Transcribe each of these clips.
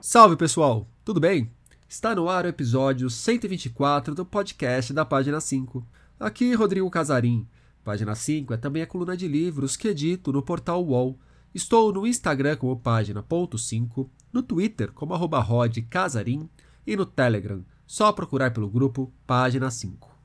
Salve pessoal, tudo bem? Está no ar o episódio 124 do podcast da Página 5. Aqui Rodrigo Casarim. Página 5 é também a coluna de livros que edito no portal UOL. Estou no Instagram como página.5, no Twitter como arroba Casarim e no Telegram, só procurar pelo grupo Página 5.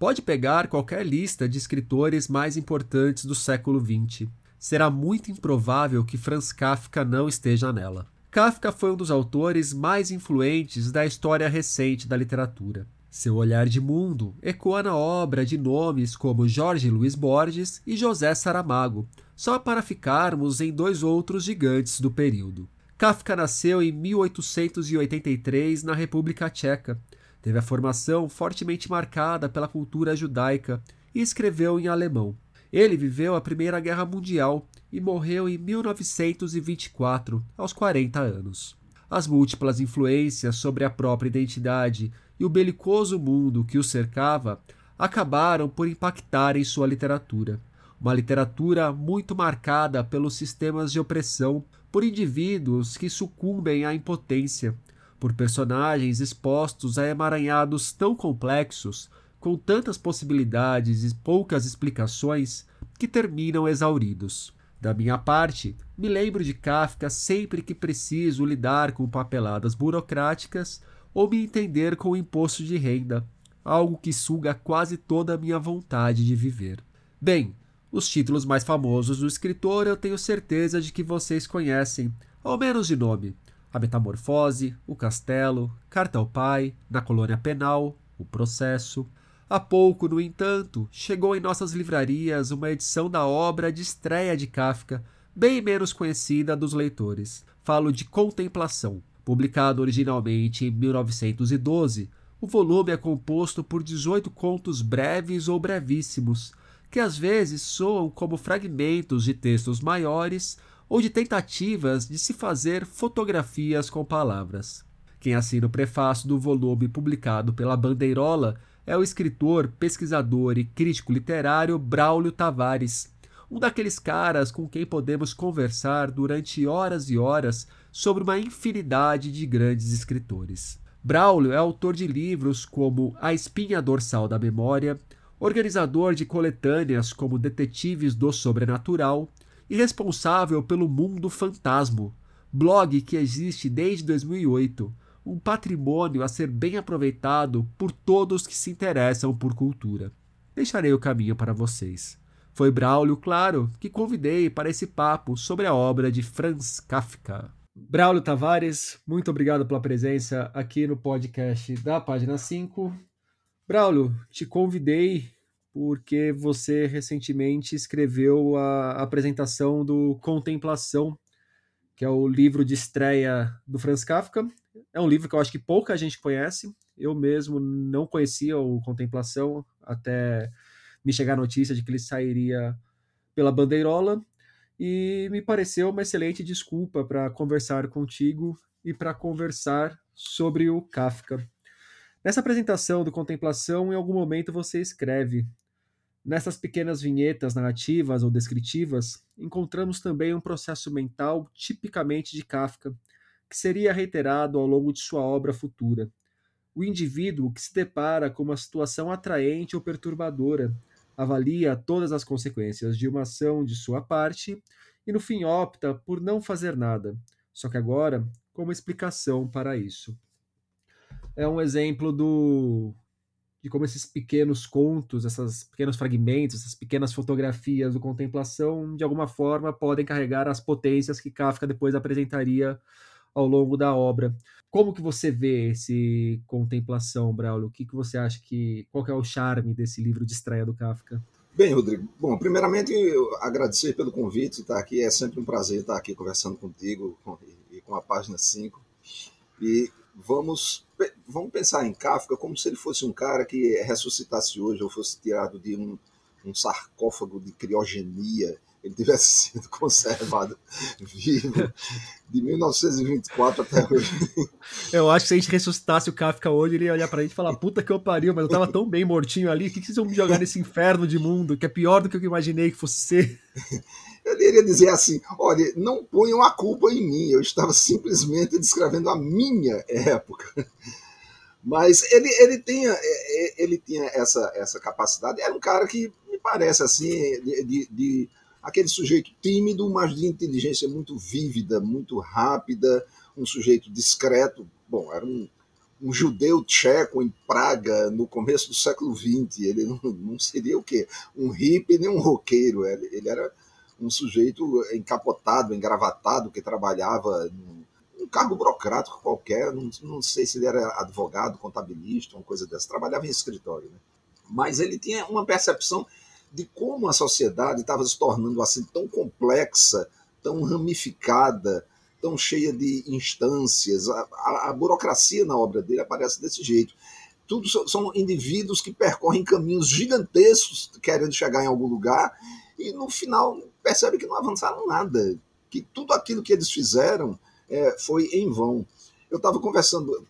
Pode pegar qualquer lista de escritores mais importantes do século XX. Será muito improvável que Franz Kafka não esteja nela. Kafka foi um dos autores mais influentes da história recente da literatura. Seu olhar de mundo ecoa na obra de nomes como Jorge Luiz Borges e José Saramago, só para ficarmos em dois outros gigantes do período. Kafka nasceu em 1883 na República Tcheca. Teve a formação fortemente marcada pela cultura judaica e escreveu em alemão. Ele viveu a Primeira Guerra Mundial e morreu em 1924, aos 40 anos. As múltiplas influências sobre a própria identidade e o belicoso mundo que o cercava acabaram por impactar em sua literatura. Uma literatura muito marcada pelos sistemas de opressão, por indivíduos que sucumbem à impotência, por personagens expostos a emaranhados tão complexos com tantas possibilidades e poucas explicações que terminam exauridos. Da minha parte, me lembro de Kafka sempre que preciso lidar com papeladas burocráticas ou me entender com o imposto de renda, algo que suga quase toda a minha vontade de viver. Bem, os títulos mais famosos do escritor eu tenho certeza de que vocês conhecem, ao menos de nome: A Metamorfose, O Castelo, Carta ao Pai, Na Colônia Penal, O Processo, Há pouco, no entanto, chegou em nossas livrarias uma edição da obra de estreia de Kafka, bem menos conhecida dos leitores. Falo de Contemplação. Publicado originalmente em 1912, o volume é composto por 18 contos breves ou brevíssimos, que às vezes soam como fragmentos de textos maiores ou de tentativas de se fazer fotografias com palavras. Quem assina o prefácio do volume publicado pela Bandeirola é o escritor, pesquisador e crítico literário Braulio Tavares, um daqueles caras com quem podemos conversar durante horas e horas sobre uma infinidade de grandes escritores. Braulio é autor de livros como A Espinha Dorsal da Memória, organizador de coletâneas como Detetives do Sobrenatural e responsável pelo Mundo Fantasma, blog que existe desde 2008, um patrimônio a ser bem aproveitado por todos que se interessam por cultura. Deixarei o caminho para vocês. Foi Braulio, claro, que convidei para esse papo sobre a obra de Franz Kafka. Braulio Tavares, muito obrigado pela presença aqui no podcast da página 5. Braulio, te convidei porque você recentemente escreveu a apresentação do Contemplação, que é o livro de estreia do Franz Kafka, é um livro que eu acho que pouca gente conhece. Eu mesmo não conhecia o Contemplação até me chegar a notícia de que ele sairia pela bandeirola e me pareceu uma excelente desculpa para conversar contigo e para conversar sobre o Kafka. Nessa apresentação do Contemplação, em algum momento você escreve: Nessas pequenas vinhetas narrativas ou descritivas, encontramos também um processo mental tipicamente de Kafka que seria reiterado ao longo de sua obra futura. O indivíduo que se depara com uma situação atraente ou perturbadora avalia todas as consequências de uma ação de sua parte e no fim opta por não fazer nada, só que agora com uma explicação para isso. É um exemplo do de como esses pequenos contos, esses pequenos fragmentos, essas pequenas fotografias do contemplação, de alguma forma podem carregar as potências que Kafka depois apresentaria ao longo da obra. Como que você vê esse contemplação, Braulio? O que, que você acha que qual que é o charme desse livro de estreia do Kafka? Bem, Rodrigo. Bom, primeiramente agradecer pelo convite, estar aqui é sempre um prazer estar aqui conversando contigo com, e com a página 5. E vamos vamos pensar em Kafka como se ele fosse um cara que ressuscitasse hoje ou fosse tirado de um, um sarcófago de criogenia ele tivesse sido conservado vivo de 1924 até hoje. Eu acho que se a gente ressuscitasse o Kafka hoje, ele ia olhar pra gente e falar: puta que eu pariu, mas eu tava tão bem mortinho ali, o que, que vocês vão me jogar nesse inferno de mundo que é pior do que eu imaginei que fosse ser? Ele poderia dizer assim: olha, não ponham a culpa em mim, eu estava simplesmente descrevendo a minha época. Mas ele, ele, tinha, é, é, ele tinha essa, essa capacidade. Era um cara que me parece assim, de, de, de aquele sujeito tímido, mas de inteligência muito vívida, muito rápida, um sujeito discreto. Bom, era um, um judeu tcheco em Praga no começo do século XX. Ele não, não seria o quê? Um hippie nem um roqueiro. Ele, ele era um sujeito encapotado, engravatado, que trabalhava num, cargo burocrático qualquer. Não, não, sei se ele era advogado, contabilista, uma coisa dessa. Trabalhava em escritório. Né? Mas ele tinha uma percepção de como a sociedade estava se tornando assim tão complexa, tão ramificada, tão cheia de instâncias. A, a, a burocracia na obra dele aparece desse jeito. Tudo são indivíduos que percorrem caminhos gigantescos querendo chegar em algum lugar e no final percebe que não avançaram nada, que tudo aquilo que eles fizeram é, foi em vão. Eu estava conversando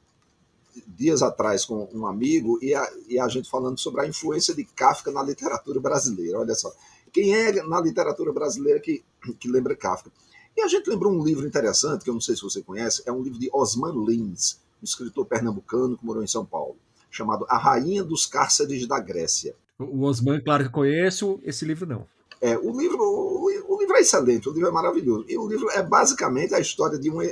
dias atrás com um amigo e a, e a gente falando sobre a influência de Kafka na literatura brasileira. Olha só, quem é na literatura brasileira que, que lembra Kafka? E a gente lembrou um livro interessante, que eu não sei se você conhece, é um livro de Osman Lins, um escritor pernambucano que morou em São Paulo, chamado A Rainha dos Cárceres da Grécia. O Osman, claro que conheço, esse livro não. É, o livro, o, o, livro é excelente, o livro é maravilhoso. E o livro é basicamente a história de uma,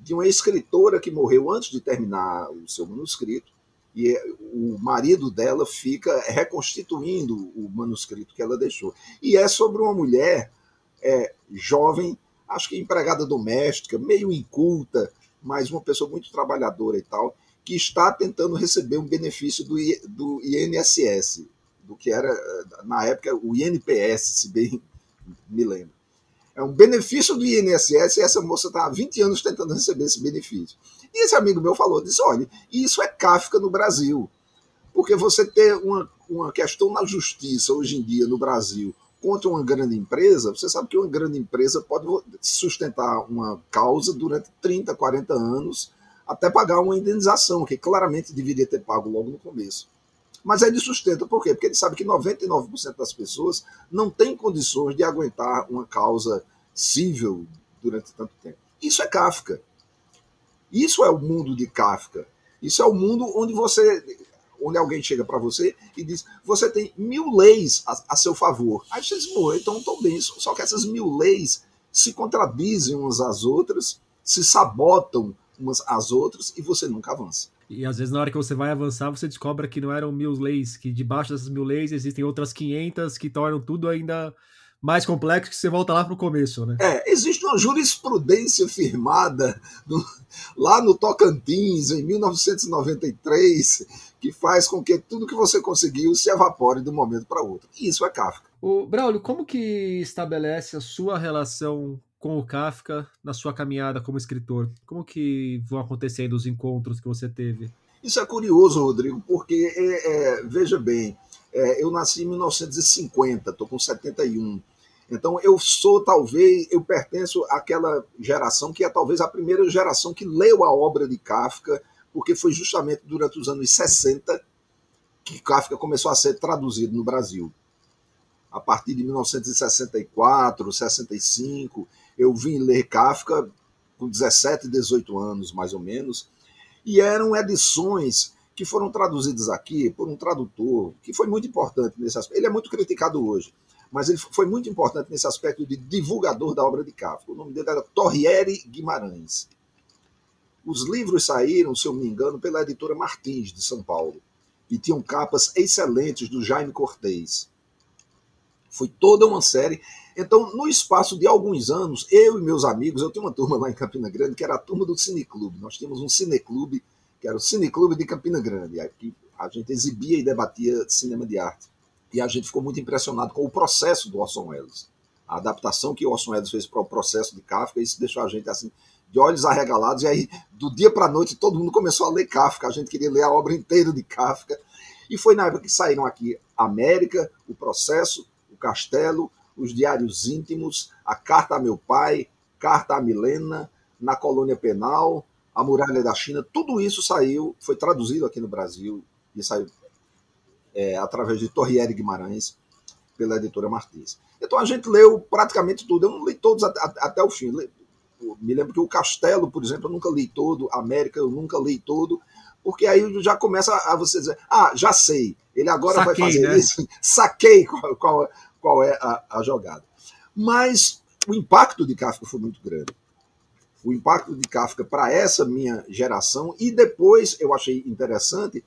de uma escritora que morreu antes de terminar o seu manuscrito, e o marido dela fica reconstituindo o manuscrito que ela deixou. E é sobre uma mulher é, jovem acho que empregada doméstica, meio inculta, mas uma pessoa muito trabalhadora e tal, que está tentando receber um benefício do, do INSS, do que era, na época, o INPS, se bem me lembro. É um benefício do INSS e essa moça está há 20 anos tentando receber esse benefício. E esse amigo meu falou, disse, olha, isso é Kafka no Brasil. Porque você ter uma, uma questão na justiça hoje em dia no Brasil contra uma grande empresa, você sabe que uma grande empresa pode sustentar uma causa durante 30, 40 anos, até pagar uma indenização, que claramente deveria ter pago logo no começo. Mas ele sustenta por quê? Porque ele sabe que 99% das pessoas não têm condições de aguentar uma causa civil durante tanto tempo. Isso é Kafka. Isso é o mundo de Kafka. Isso é o mundo onde você onde alguém chega para você e diz: você tem mil leis a, a seu favor. Aí você diz: então estou bem. Só que essas mil leis se contradizem umas às outras, se sabotam umas às outras e você nunca avança. E às vezes na hora que você vai avançar, você descobre que não eram mil leis, que debaixo dessas mil leis existem outras 500 que tornam tudo ainda mais complexo que você volta lá para o começo, né? É, existe uma jurisprudência firmada no, lá no Tocantins, em 1993, que faz com que tudo que você conseguiu se evapore de um momento para outro. E isso é Kafka. O Braulio, como que estabelece a sua relação com o Kafka na sua caminhada como escritor? Como que vão acontecendo os encontros que você teve? Isso é curioso, Rodrigo, porque, é, é, veja bem, é, eu nasci em 1950, estou com 71. Então eu sou talvez, eu pertenço àquela geração que é talvez a primeira geração que leu a obra de Kafka, porque foi justamente durante os anos 60 que Kafka começou a ser traduzido no Brasil. A partir de 1964, 65, eu vim ler Kafka com 17, 18 anos, mais ou menos, e eram edições que foram traduzidas aqui por um tradutor que foi muito importante nesse aspecto. Ele é muito criticado hoje, mas ele foi muito importante nesse aspecto de divulgador da obra de Kafka. O nome dele era Torriere Guimarães. Os livros saíram, se eu me engano, pela editora Martins, de São Paulo, e tinham capas excelentes do Jaime Cortez. Foi toda uma série. Então, no espaço de alguns anos, eu e meus amigos, eu tenho uma turma lá em Campina Grande, que era a turma do Cineclube. Nós tínhamos um cineclube, que era o Cineclube de Campina Grande. Aqui a gente exibia e debatia cinema de arte. E a gente ficou muito impressionado com o processo do Orson Welles. A adaptação que o Orson Welles fez para o processo de Kafka, isso deixou a gente assim de olhos arregalados. E aí, do dia para a noite, todo mundo começou a ler Kafka. A gente queria ler a obra inteira de Kafka. E foi na época que saíram aqui América, O Processo, O Castelo, Os Diários Íntimos, A Carta a Meu Pai, Carta a Milena, Na Colônia Penal, A Muralha da China. Tudo isso saiu, foi traduzido aqui no Brasil e saiu é, através de Torriere Guimarães. pela editora Martins. Então a gente leu praticamente tudo. Eu não li todos até, o fim. Me lembro que o Castelo, por exemplo, eu nunca li todo, América eu nunca li todo, porque aí já começa a você dizer, ah, já sei, ele agora Saquei, vai fazer né? isso, saquei qual, qual, qual é a, a jogada. Mas o impacto de Kafka foi muito grande. O impacto de Kafka para essa minha geração, e depois eu achei interessante,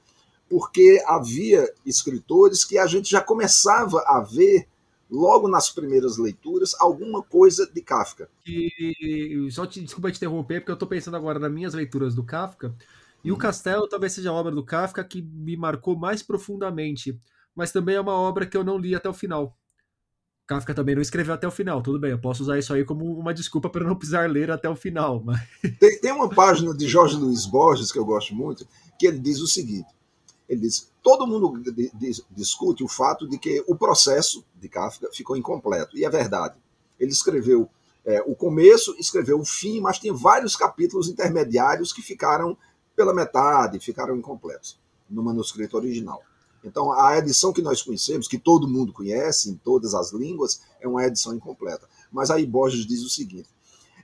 porque havia escritores que a gente já começava a ver logo nas primeiras leituras alguma coisa de Kafka. E só te, desculpa te interromper, porque eu estou pensando agora nas minhas leituras do Kafka, e o uhum. Castelo talvez seja a obra do Kafka que me marcou mais profundamente, mas também é uma obra que eu não li até o final. Kafka também não escreveu até o final, tudo bem, eu posso usar isso aí como uma desculpa para não precisar ler até o final. Mas... Tem, tem uma página de Jorge Luiz Borges que eu gosto muito, que ele diz o seguinte: ele diz, todo mundo discute o fato de que o processo de Kafka ficou incompleto, e é verdade. Ele escreveu é, o começo, escreveu o fim, mas tem vários capítulos intermediários que ficaram pela metade, ficaram incompletos no manuscrito original. Então, a edição que nós conhecemos, que todo mundo conhece em todas as línguas, é uma edição incompleta. Mas aí Borges diz o seguinte: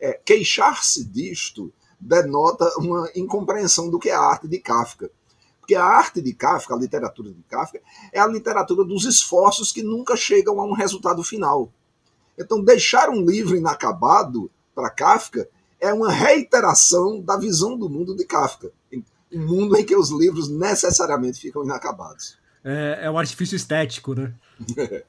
é, queixar-se disto denota uma incompreensão do que é a arte de Kafka. Porque a arte de Kafka, a literatura de Kafka, é a literatura dos esforços que nunca chegam a um resultado final. Então, deixar um livro inacabado para Kafka é uma reiteração da visão do mundo de Kafka. Um mundo em que os livros necessariamente ficam inacabados é, é um artifício estético, né?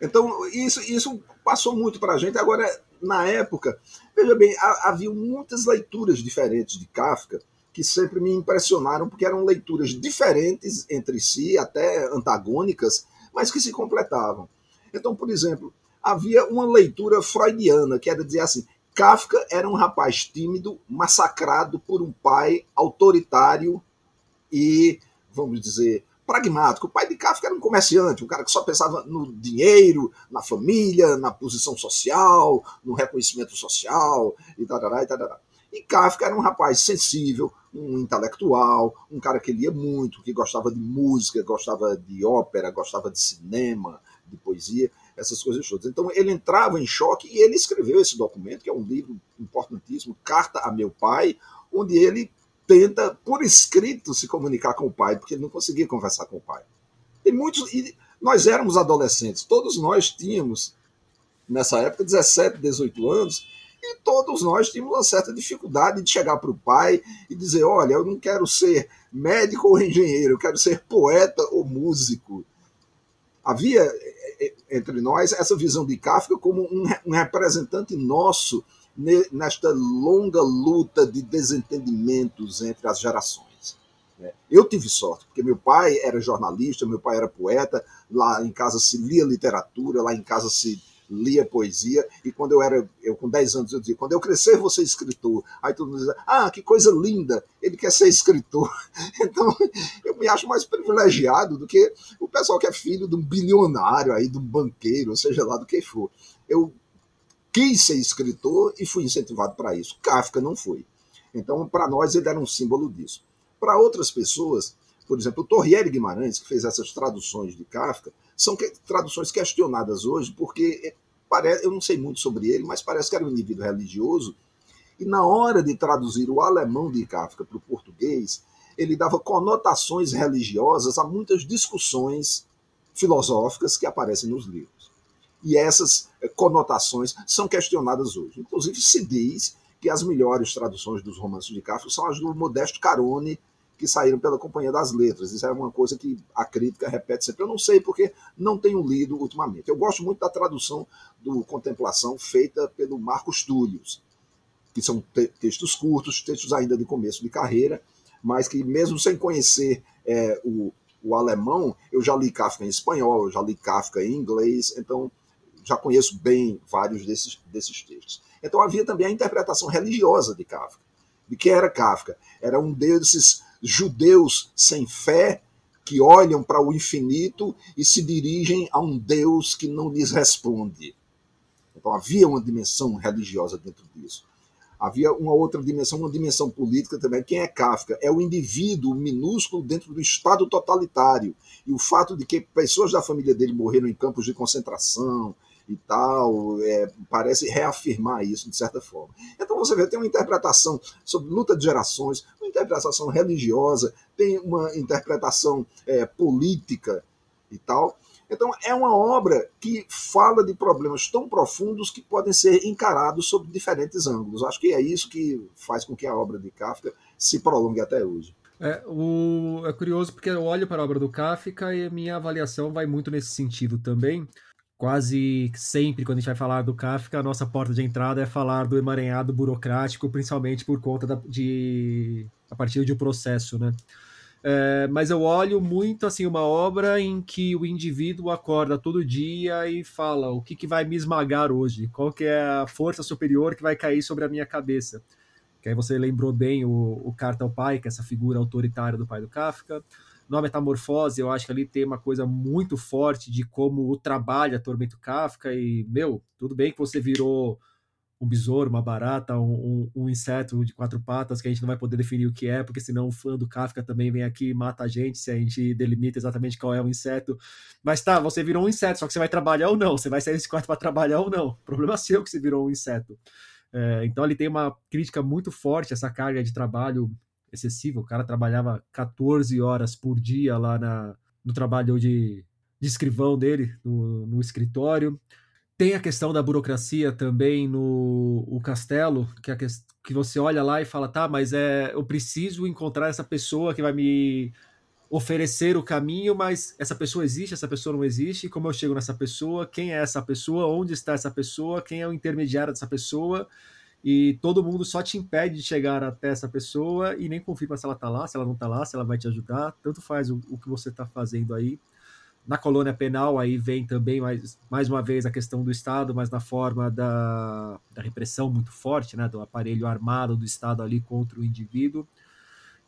então, isso, isso passou muito para a gente. Agora, na época, veja bem, havia muitas leituras diferentes de Kafka que sempre me impressionaram, porque eram leituras diferentes entre si, até antagônicas, mas que se completavam. Então, por exemplo, havia uma leitura freudiana, que era dizer assim: Kafka era um rapaz tímido, massacrado por um pai autoritário e, vamos dizer, pragmático. O pai de Kafka era um comerciante, um cara que só pensava no dinheiro, na família, na posição social, no reconhecimento social, e tarará, e tarará. E Kafka era um rapaz sensível, um intelectual, um cara que lia muito, que gostava de música, gostava de ópera, gostava de cinema, de poesia, essas coisas todas. Então ele entrava em choque e ele escreveu esse documento, que é um livro importantíssimo, Carta a Meu Pai, onde ele tenta, por escrito, se comunicar com o pai, porque ele não conseguia conversar com o pai. Tem muitos. E nós éramos adolescentes, todos nós tínhamos, nessa época, 17, 18 anos, e todos nós tínhamos uma certa dificuldade de chegar para o pai e dizer: olha, eu não quero ser médico ou engenheiro, eu quero ser poeta ou músico. Havia entre nós essa visão de Kafka como um, um representante nosso nesta longa luta de desentendimentos entre as gerações. Né? Eu tive sorte, porque meu pai era jornalista, meu pai era poeta, lá em casa se lia literatura, lá em casa se lia poesia, e quando eu era, eu com 10 anos, eu dizia, quando eu crescer vou ser escritor. Aí todo mundo dizia, ah, que coisa linda, ele quer ser escritor. Então, eu me acho mais privilegiado do que o pessoal que é filho de um bilionário aí, de um banqueiro, ou seja lá do que for. Eu quis ser escritor e fui incentivado para isso. Kafka não foi. Então, para nós, ele era um símbolo disso. Para outras pessoas, por exemplo, o Torriere Guimarães, que fez essas traduções de Kafka, são traduções questionadas hoje, porque parece, eu não sei muito sobre ele, mas parece que era um indivíduo religioso, e na hora de traduzir o alemão de Kafka para o português, ele dava conotações religiosas a muitas discussões filosóficas que aparecem nos livros e essas eh, conotações são questionadas hoje. Inclusive, se diz que as melhores traduções dos romances de Kafka são as do Modesto Carone, que saíram pela Companhia das Letras. Isso é uma coisa que a crítica repete sempre. Eu não sei porque não tenho lido ultimamente. Eu gosto muito da tradução do Contemplação feita pelo Marcos Túlios, que são te textos curtos, textos ainda de começo de carreira, mas que mesmo sem conhecer é, o, o alemão, eu já li Kafka em espanhol, eu já li Kafka em inglês, então já conheço bem vários desses, desses textos. Então havia também a interpretação religiosa de Kafka. De que era Kafka? Era um desses judeus sem fé que olham para o infinito e se dirigem a um Deus que não lhes responde. Então havia uma dimensão religiosa dentro disso. Havia uma outra dimensão, uma dimensão política também. Quem é Kafka? É o indivíduo minúsculo dentro do Estado totalitário. E o fato de que pessoas da família dele morreram em campos de concentração e tal, é, parece reafirmar isso de certa forma. Então você vê, tem uma interpretação sobre luta de gerações, uma interpretação religiosa, tem uma interpretação é, política e tal. Então, é uma obra que fala de problemas tão profundos que podem ser encarados sob diferentes ângulos. Acho que é isso que faz com que a obra de Kafka se prolongue até hoje. É, o, é curioso porque eu olho para a obra do Kafka e a minha avaliação vai muito nesse sentido também. Quase sempre, quando a gente vai falar do Kafka, a nossa porta de entrada é falar do emaranhado burocrático, principalmente por conta da, de. a partir de um processo, né? É, mas eu olho muito assim uma obra em que o indivíduo acorda todo dia e fala o que, que vai me esmagar hoje, qual que é a força superior que vai cair sobre a minha cabeça. Que aí você lembrou bem o, o Carta ao Pai, que é essa figura autoritária do pai do Kafka. Na Metamorfose, eu acho que ali tem uma coisa muito forte de como o trabalho atormenta o Kafka e, meu, tudo bem que você virou um besouro, uma barata, um, um, um, inseto de quatro patas que a gente não vai poder definir o que é, porque senão o fã do Kafka também vem aqui e mata a gente se a gente delimita exatamente qual é o inseto. Mas tá, você virou um inseto, só que você vai trabalhar ou não, você vai sair desse quarto para trabalhar ou não. O problema seu que você virou um inseto. É, então ele tem uma crítica muito forte essa carga de trabalho excessiva. O cara trabalhava 14 horas por dia lá na, no trabalho de, de escrivão dele, no, no escritório. Tem a questão da burocracia também no o castelo, que, a, que você olha lá e fala, tá, mas é, eu preciso encontrar essa pessoa que vai me oferecer o caminho, mas essa pessoa existe, essa pessoa não existe, como eu chego nessa pessoa, quem é essa pessoa, onde está essa pessoa, quem é o intermediário dessa pessoa, e todo mundo só te impede de chegar até essa pessoa e nem confirma se ela está lá, se ela não está lá, se ela vai te ajudar, tanto faz o, o que você está fazendo aí. Na colônia penal, aí vem também, mais, mais uma vez, a questão do Estado, mas na forma da, da repressão muito forte, né, do aparelho armado do Estado ali contra o indivíduo.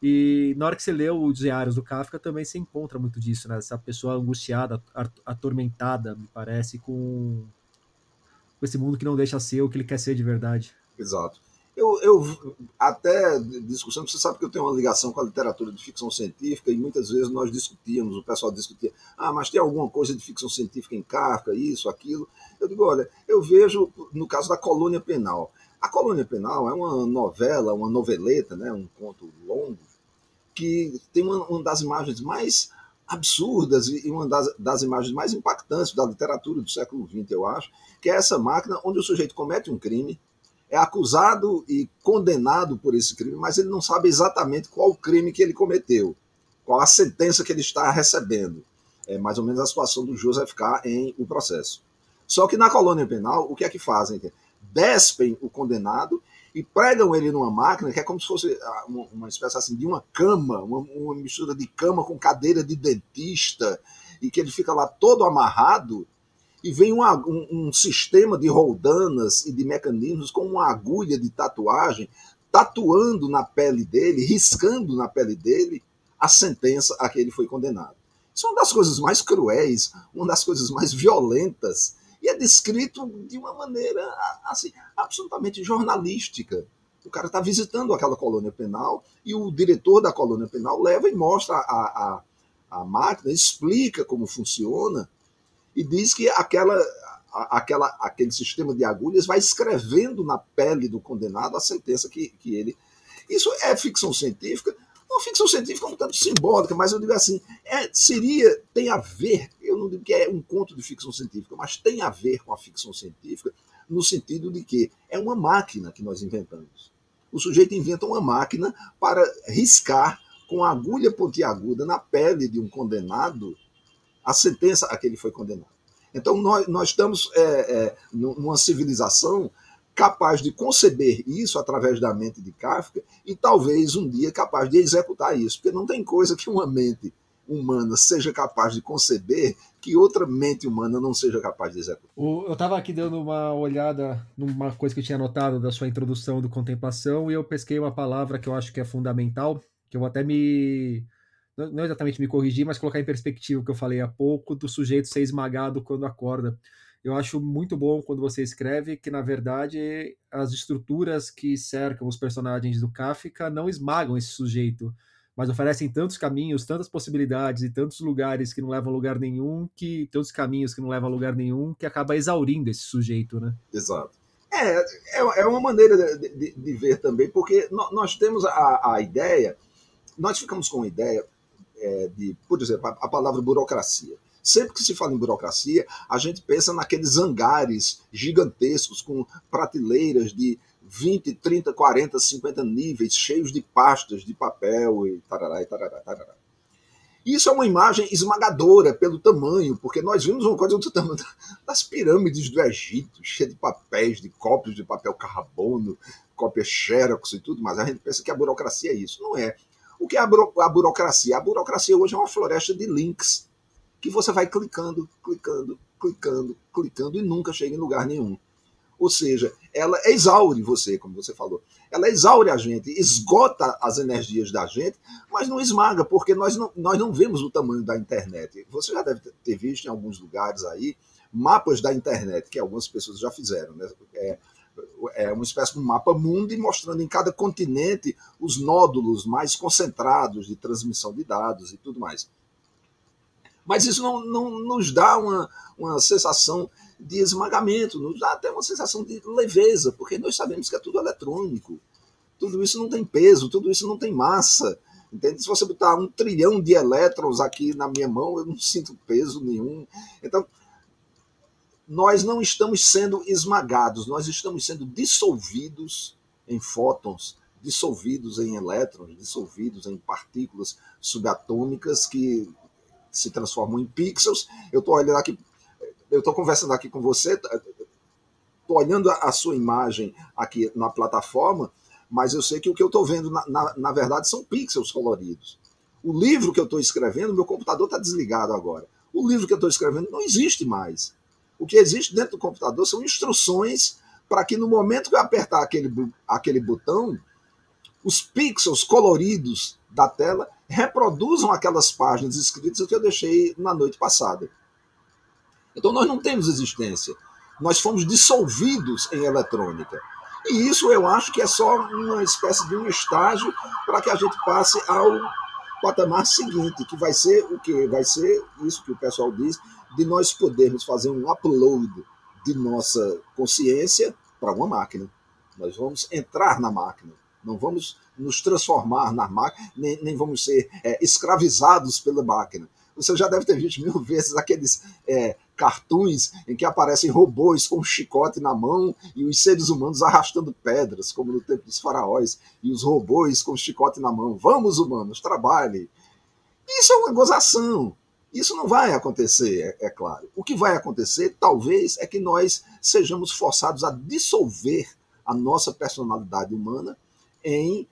E na hora que você lê os diários do Kafka, também se encontra muito disso, né? Essa pessoa angustiada, atormentada, me parece, com esse mundo que não deixa ser o que ele quer ser de verdade. Exato. Eu, eu até discussão, você sabe que eu tenho uma ligação com a literatura de ficção científica e muitas vezes nós discutíamos, o pessoal discutia, ah, mas tem alguma coisa de ficção científica em Kafka, isso, aquilo. Eu digo, olha, eu vejo no caso da Colônia Penal. A Colônia Penal é uma novela, uma noveleta, né, um conto longo, que tem uma, uma das imagens mais absurdas e uma das, das imagens mais impactantes da literatura do século XX, eu acho, que é essa máquina onde o sujeito comete um crime, é acusado e condenado por esse crime, mas ele não sabe exatamente qual o crime que ele cometeu, qual a sentença que ele está recebendo. É mais ou menos a situação do Joseph K. em O Processo. Só que na colônia penal, o que é que fazem? Despem o condenado e pregam ele numa máquina que é como se fosse ah, uma espécie assim de uma cama, uma, uma mistura de cama com cadeira de dentista, e que ele fica lá todo amarrado e vem uma, um, um, sistema de roldanas e de mecanismos com uma agulha de tatuagem tatuando na pele dele, riscando na pele dele a sentença a que ele foi condenado. Isso é uma das coisas mais cruéis, uma das coisas mais violentas e é descrito de uma maneira assim absolutamente jornalística. O cara está visitando aquela colônia penal e o diretor da colônia penal leva e mostra a, a, a máquina, explica como funciona e diz que aquela, aquela, aquele sistema de agulhas vai escrevendo na pele do condenado a sentença que, que ele. Isso é ficção científica, uma ficção científica um tanto simbólica, mas eu digo assim, é, seria, tem a ver, eu não digo que é um conto de ficção científica, mas tem a ver com a ficção científica, no sentido de que é uma máquina que nós inventamos. O sujeito inventa uma máquina para riscar com a agulha pontiaguda na pele de um condenado a sentença a que ele foi condenado. Então, nós, nós estamos é, é, numa civilização capaz de conceber isso através da mente de Kafka e talvez um dia capaz de executar isso, porque não tem coisa que uma mente humana seja capaz de conceber que outra mente humana não seja capaz de executar. eu estava aqui dando uma olhada numa coisa que eu tinha notado da sua introdução do contemplação e eu pesquei uma palavra que eu acho que é fundamental, que eu vou até me não exatamente me corrigir, mas colocar em perspectiva o que eu falei há pouco, do sujeito ser esmagado quando acorda. eu acho muito bom quando você escreve que, na verdade, as estruturas que cercam os personagens do Kafka não esmagam esse sujeito, mas oferecem tantos caminhos, tantas possibilidades e tantos lugares que não levam a lugar nenhum, que tantos caminhos que não levam a lugar nenhum, que acaba exaurindo esse sujeito, né? Exato. É, é, é uma maneira de, de, de ver também, porque nós temos a, a ideia, nós ficamos com a ideia é, de, por exemplo, a, a palavra burocracia. Sempre que se fala em burocracia, a gente pensa naqueles hangares gigantescos com prateleiras de 20, 30, 40, 50 níveis, cheios de pastas de papel e tarará e tarará, tarará. Isso é uma imagem esmagadora pelo tamanho, porque nós vimos uma coisa do tamanho das pirâmides do Egito, cheia de papéis, de cópias de papel carbono, cópias xerox e tudo mas A gente pensa que a burocracia é isso. Não é. O que é a, buro a burocracia? A burocracia hoje é uma floresta de links que você vai clicando, clicando, clicando, clicando e nunca chega em lugar nenhum. Ou seja, ela exaure você, como você falou. Ela exaure a gente, esgota as energias da gente, mas não esmaga, porque nós não, nós não vemos o tamanho da internet. Você já deve ter visto em alguns lugares aí mapas da internet, que algumas pessoas já fizeram. Né? É, é uma espécie de mapa mundo mostrando em cada continente os nódulos mais concentrados de transmissão de dados e tudo mais. Mas isso não, não nos dá uma, uma sensação de esmagamento, nos dá até uma sensação de leveza, porque nós sabemos que é tudo eletrônico. Tudo isso não tem peso, tudo isso não tem massa. Entende? Se você botar um trilhão de elétrons aqui na minha mão, eu não sinto peso nenhum. Então, nós não estamos sendo esmagados, nós estamos sendo dissolvidos em fótons, dissolvidos em elétrons, dissolvidos em partículas subatômicas que se transformam em pixels. Eu estou olhando aqui, eu estou conversando aqui com você, estou olhando a, sua imagem aqui na plataforma, mas eu sei que o que eu estou vendo, na, na, na, verdade, são pixels coloridos. O livro que eu estou escrevendo, meu computador está desligado agora. O livro que eu estou escrevendo não existe mais. O que existe dentro do computador são instruções para que no momento que eu apertar aquele, aquele botão, os pixels coloridos da tela reproduzam aquelas páginas escritas que eu deixei na noite passada. Então nós não temos existência. Nós fomos dissolvidos em eletrônica. E isso eu acho que é só uma espécie de um estágio para que a gente passe ao patamar seguinte, que vai ser o que? Vai ser isso que o pessoal diz, de nós podermos fazer um upload de nossa consciência para uma máquina. Nós vamos entrar na máquina. Não vamos nos transformar na máquina, nem, nem vamos ser é, escravizados pela máquina. Você já deve ter visto mil vezes aqueles é, cartoons em que aparecem robôs com um chicote na mão e os seres humanos arrastando pedras, como no tempo dos faraós, e os robôs com chicote na mão. Vamos, humanos, trabalhe. Isso é uma gozação. Isso não vai acontecer, é, é claro. O que vai acontecer, talvez, é que nós sejamos forçados a dissolver a nossa personalidade humana em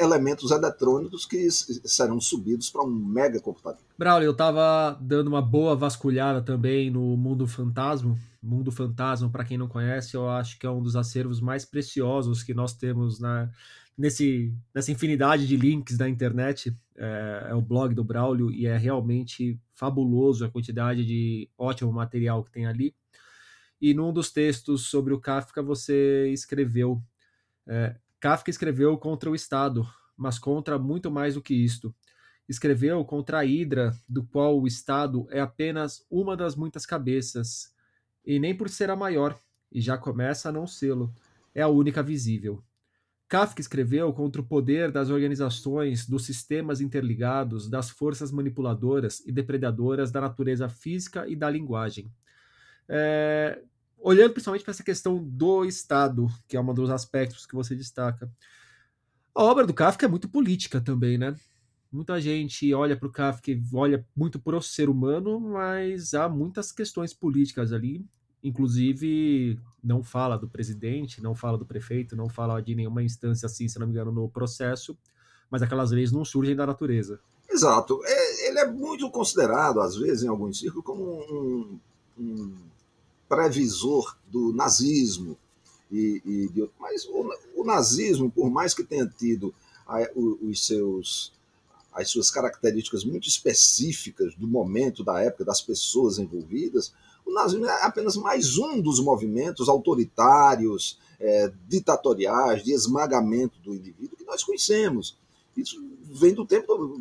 elementos eletrônicos que serão subidos para um mega computador. Braulio, eu estava dando uma boa vasculhada também no Mundo Fantasma. Mundo Fantasma, para quem não conhece, eu acho que é um dos acervos mais preciosos que nós temos na, nesse, nessa infinidade de links da internet. É, é o blog do Braulio e é realmente fabuloso a quantidade de ótimo material que tem ali. E num dos textos sobre o Kafka, você escreveu é, Kafka escreveu contra o Estado, mas contra muito mais do que isto. Escreveu contra a Hidra, do qual o Estado é apenas uma das muitas cabeças, e nem por ser a maior, e já começa a não sê-lo, é a única visível. Kafka escreveu contra o poder das organizações, dos sistemas interligados, das forças manipuladoras e depredadoras da natureza física e da linguagem. É, olhando principalmente para essa questão do Estado, que é um dos aspectos que você destaca. A obra do Kafka é muito política também, né? Muita gente olha para o Kafka e olha muito para o ser humano, mas há muitas questões políticas ali. Inclusive, não fala do presidente, não fala do prefeito, não fala de nenhuma instância assim, se não me engano, no processo, mas aquelas leis não surgem da natureza. Exato. É, ele é muito considerado, às vezes, em alguns círculos, como um, um previsor do nazismo. E, e de, mas o, o, nazismo, por mais que tenha tido a, os seus, as suas características muito específicas do momento, da época, das pessoas envolvidas, o nazismo é apenas mais um dos movimentos autoritários, é, ditatoriais, de esmagamento do indivíduo que nós conhecemos. Isso vem do tempo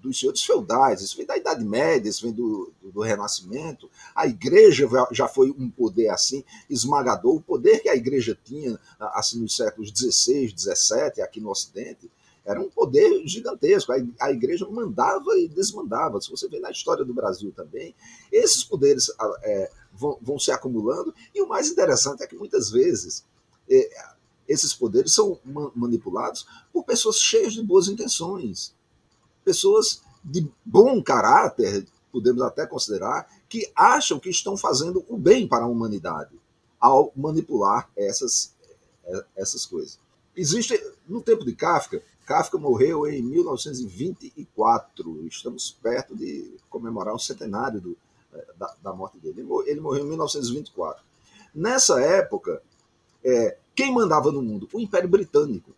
dos senhores feudais, isso vem da Idade Média, isso vem do, do, do, Renascimento. A igreja já foi um poder assim, esmagador. O poder que a igreja tinha assim nos séculos XVI, XVII, aqui no Ocidente, era um poder gigantesco. A igreja mandava e desmandava. Se você vê na história do Brasil também, esses poderes é, vão, vão, se acumulando. E o mais interessante é que muitas vezes é, esses poderes são manipulados por pessoas cheias de boas intenções pessoas de bom caráter, podemos até considerar, que acham que estão fazendo o bem para a humanidade ao manipular essas, essas coisas. Existe, no tempo de Kafka, Kafka morreu em 1924, estamos perto de comemorar o centenário do, da, da, morte dele. Ele morreu em 1924. Nessa época, é, quem mandava no mundo? O Império Britânico.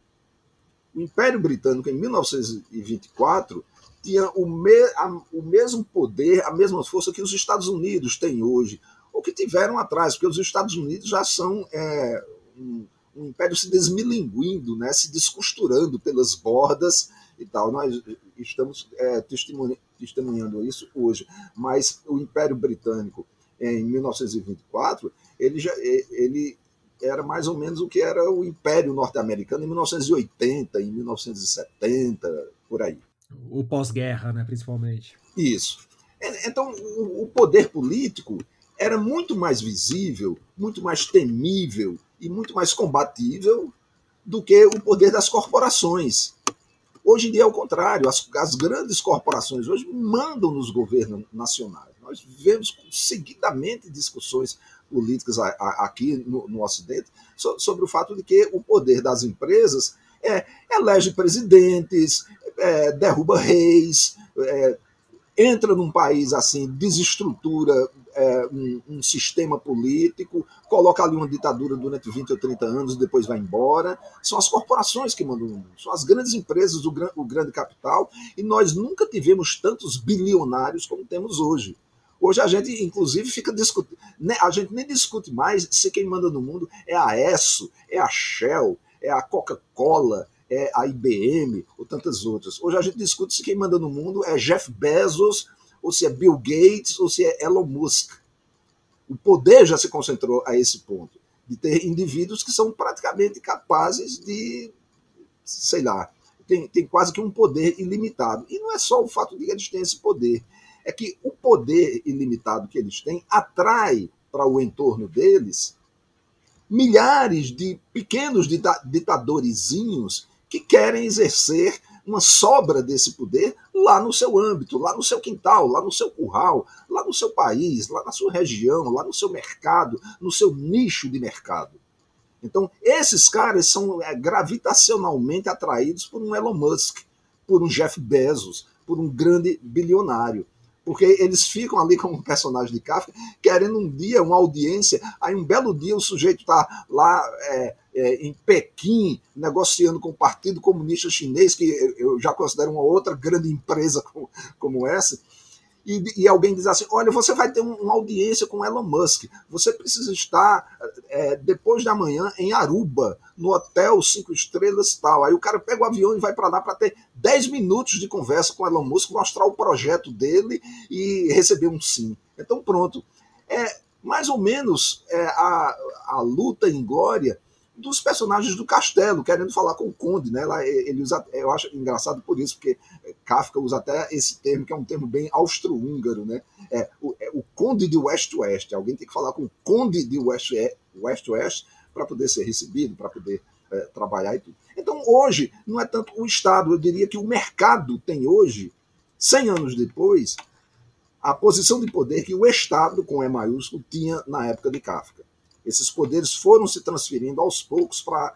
O Império Britânico, em 1924, tinha o, me, a, o mesmo poder, a mesma força que os Estados Unidos têm hoje, ou que tiveram atrás, porque os Estados Unidos já são é, um, um, império se desmilinguindo, né, se descosturando pelas bordas e tal. Nós estamos é, testemunhando isso hoje. Mas o Império Britânico, em 1924, ele, já, ele era mais ou menos o que era o Império Norte-Americano em 1980, em 1970, por aí. O pós-guerra, né, principalmente. Isso. É, então, o poder político era muito mais visível, muito mais temível e muito mais combatível do que o poder das corporações. Hoje em dia é o contrário, as, as grandes corporações hoje mandam nos governos nacionais. Nós vemos seguidamente discussões políticas a, a, aqui no, no Ocidente so, sobre o fato de que o poder das empresas é, elege presidentes, é, derruba reis, é, entra num país assim, desestrutura é, um, um, sistema político, coloca ali uma ditadura durante 20 ou 30 anos depois vai embora. São as corporações que mandam no mundo, são as grandes empresas, o, o grande capital, e nós nunca tivemos tantos bilionários como temos hoje. Hoje a gente, inclusive, fica discutindo. Né, a gente nem discute mais se quem manda no mundo é a ESSO, é a Shell, é a Coca-Cola, é a IBM ou tantas outras. Hoje a gente discute se quem manda no mundo é Jeff Bezos, ou se é Bill Gates, ou se é Elon Musk. O poder já se concentrou a esse ponto, de ter indivíduos que são praticamente capazes de, sei lá, tem, tem quase que um poder ilimitado. E não é só o fato de eles têm esse poder, é que o poder ilimitado que eles têm atrai para o entorno deles milhares de pequenos ditadorizinhos que querem exercer uma sobra desse poder lá no seu âmbito, lá no seu quintal, lá no seu curral, lá no seu país, lá na sua região, lá no seu mercado, no seu nicho de mercado. Então, esses caras são é, gravitacionalmente atraídos por um Elon Musk, por um Jeff Bezos, por um grande bilionário porque eles ficam ali como personagem de Kafka, querendo um dia uma audiência, aí um belo dia o sujeito está lá é, é, em Pequim, negociando com o Partido Comunista Chinês, que eu já considero uma outra grande empresa como, como essa, e, e, alguém diz assim: olha, você vai ter uma audiência com Elon Musk, você precisa estar é, depois da manhã em Aruba, no hotel cinco estrelas tal. Aí o cara pega o avião e vai para lá para ter 10 minutos de conversa com Elon Musk, mostrar o projeto dele e receber um sim. Então, pronto. É mais ou menos é, a, a luta em glória dos personagens do castelo, querendo falar com o conde, né? Lá ele usa, eu acho engraçado por isso, porque Kafka usa até esse termo que é um termo bem austro-húngaro, né? É o, é o conde de West-West. Alguém tem que falar com o conde de West-West para poder ser recebido, para poder é, trabalhar e tudo. Então hoje não é tanto o Estado, eu diria que o mercado tem hoje, 100 anos depois, a posição de poder que o Estado, com E maiúsculo, tinha na época de Kafka. Esses poderes foram se transferindo aos poucos para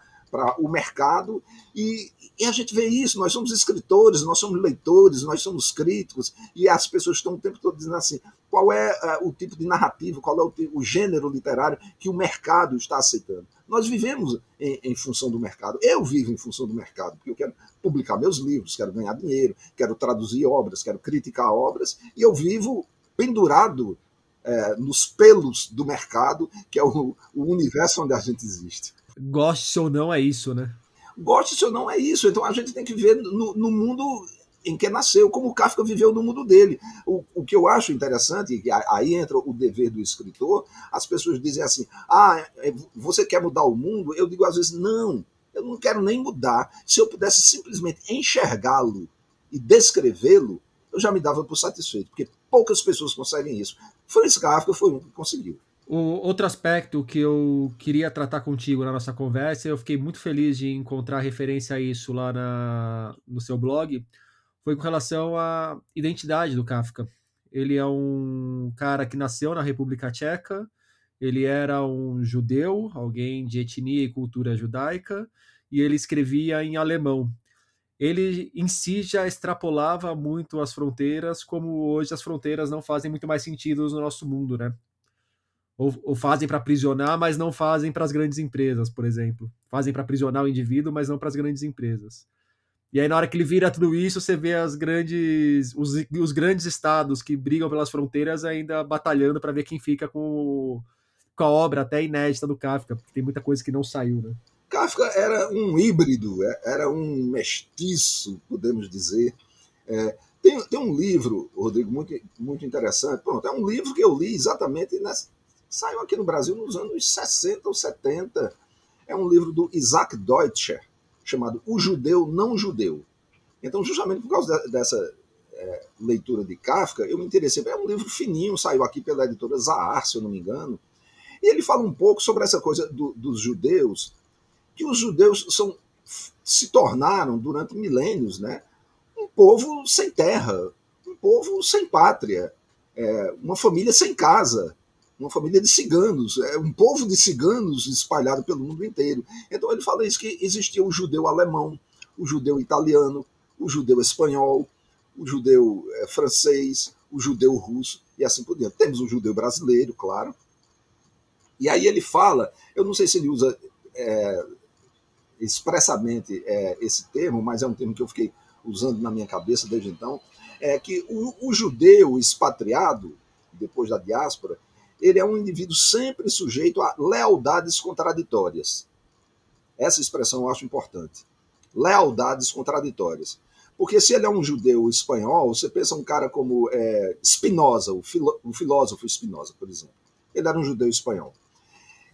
o mercado e, e, a gente vê isso. Nós somos escritores, nós somos leitores, nós somos críticos e as pessoas estão o tempo todo dizendo assim: qual é uh, o tipo de narrativa, qual é o, o, gênero literário que o mercado está aceitando? Nós vivemos em, em, função do mercado. Eu vivo em função do mercado, porque eu quero publicar meus livros, quero ganhar dinheiro, quero traduzir obras, quero criticar obras e eu vivo pendurado é, nos pelos do mercado, que é o, o universo onde a gente existe. Goste ou não, é isso, né? Goste ou não, é isso. Então a gente tem que viver no, no mundo em que nasceu, como o Kafka viveu no mundo dele. O, o que eu acho interessante, e aí entra o dever do escritor, as pessoas dizem assim: ah, é, você quer mudar o mundo? Eu digo às vezes, não, eu não quero nem mudar. Se eu pudesse simplesmente enxergá-lo e descrevê-lo, eu já me dava por satisfeito, porque poucas pessoas conseguem isso. Francis Kafka foi um que conseguiu. O outro aspecto que eu queria tratar contigo na nossa conversa, eu fiquei muito feliz de encontrar referência a isso lá na, no seu blog, foi com relação à identidade do Kafka. Ele é um cara que nasceu na República Tcheca, ele era um judeu, alguém de etnia e cultura judaica, e ele escrevia em alemão. Ele em si já extrapolava muito as fronteiras, como hoje as fronteiras não fazem muito mais sentido no nosso mundo, né? Ou, ou fazem para aprisionar, mas não fazem para as grandes empresas, por exemplo. Fazem para aprisionar o indivíduo, mas não para as grandes empresas. E aí, na hora que ele vira tudo isso, você vê as grandes, os, os grandes estados que brigam pelas fronteiras ainda batalhando para ver quem fica com, com a obra até inédita do Kafka, porque tem muita coisa que não saiu, né? Kafka era um híbrido, é, era um mestiço, podemos dizer. É, tem, tem um livro, Rodrigo, muito, muito interessante. Pronto, é um livro que eu li exatamente nessa. Saiu aqui no Brasil nos anos 60 ou 70. É um livro do Isaac Deutscher chamado O Judeu Não Judeu. Então, justamente por causa dessa é, leitura de Kafka, eu me interessei. É um livro fininho, saiu aqui pela editora Zahar, se eu não me engano. E ele fala um pouco sobre essa coisa do, dos judeus, que os judeus são, se tornaram, durante milênios, né, um povo sem terra, um povo sem pátria, é, uma família sem casa uma família de ciganos, é um povo de ciganos espalhado pelo mundo inteiro. Então ele fala isso que existia o judeu alemão, o judeu italiano, o judeu espanhol, o judeu é, francês, o judeu russo e assim por diante. Temos o judeu brasileiro, claro. E aí ele fala, eu não sei se ele usa é, expressamente é, esse termo, mas é um termo que eu fiquei usando na minha cabeça desde então, é que o, o judeu expatriado, depois da diáspora, ele é um indivíduo sempre sujeito a lealdades contraditórias. Essa expressão eu acho importante. Lealdades contraditórias. Porque se ele é um judeu espanhol, você pensa um cara como é, Spinoza, o, o filósofo Spinoza, por exemplo. Ele era um judeu espanhol.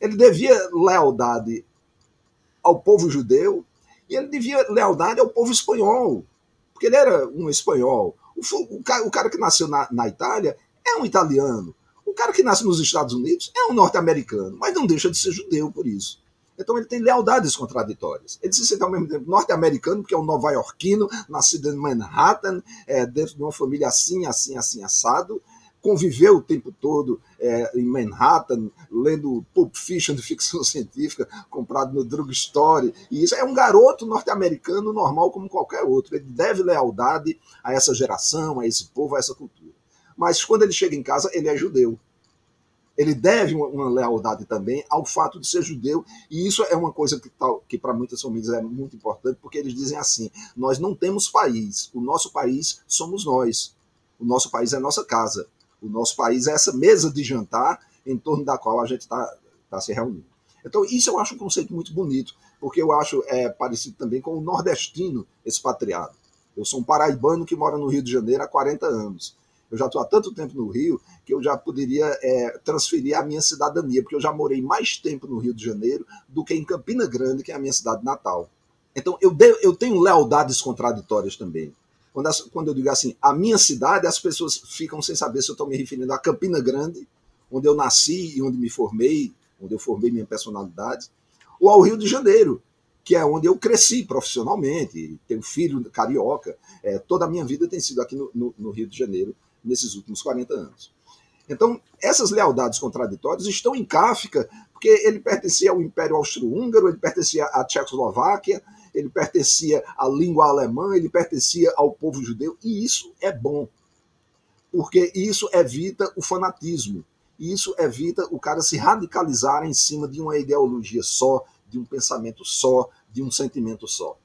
Ele devia lealdade ao povo judeu e ele devia lealdade ao povo espanhol, porque ele era um espanhol. O, o, o cara que nasceu na, na Itália é um italiano. O cara que nasce nos Estados Unidos é um norte-americano, mas não deixa de ser judeu por isso. Então ele tem lealdades contraditórias. Ele se sente ao mesmo tempo norte-americano, porque é um nova-iorquino, nascido em Manhattan, é, dentro de uma família assim, assim, assim, assado, conviveu o tempo todo é, em Manhattan, lendo Pulp Fiction de ficção científica, comprado no drugstore. E isso é um garoto norte-americano normal como qualquer outro. Ele deve lealdade a essa geração, a esse povo, a essa cultura mas quando ele chega em casa, ele é judeu. Ele deve uma, lealdade também ao fato de ser judeu, e isso é uma coisa que, que para muitas famílias é muito importante, porque eles dizem assim: nós não temos país, o nosso país somos nós, o nosso país é nossa casa, o nosso país é essa mesa de jantar em torno da qual a gente está tá se reunindo. Então, isso eu acho um conceito muito bonito, porque eu acho é, parecido também com o nordestino expatriado. Eu sou um paraibano que mora no Rio de Janeiro há 40 anos. Eu já estou há tanto tempo no Rio que eu já poderia é, transferir a minha cidadania, porque eu já morei mais tempo no Rio de Janeiro do que em Campina Grande, que é a minha cidade natal. Então eu, de, eu tenho lealdades contraditórias também. Quando, as, quando eu digo assim, a minha cidade, as pessoas ficam sem saber se eu estou me referindo a Campina Grande, onde eu nasci e onde me formei, onde eu formei minha personalidade, ou ao Rio de Janeiro, que é onde eu cresci profissionalmente, tenho filho carioca, é, toda a minha vida tem sido aqui no, no, no Rio de Janeiro, nesses últimos 40 anos. Então, essas lealdades contraditórias estão em Kafka, porque ele pertencia ao Império Austro-Húngaro, ele pertencia à Tchecoslováquia, ele pertencia à língua alemã, ele pertencia ao povo judeu, e isso é bom, porque isso evita o fanatismo, isso evita o cara se radicalizar em cima de uma ideologia só, de um pensamento só, de um sentimento só.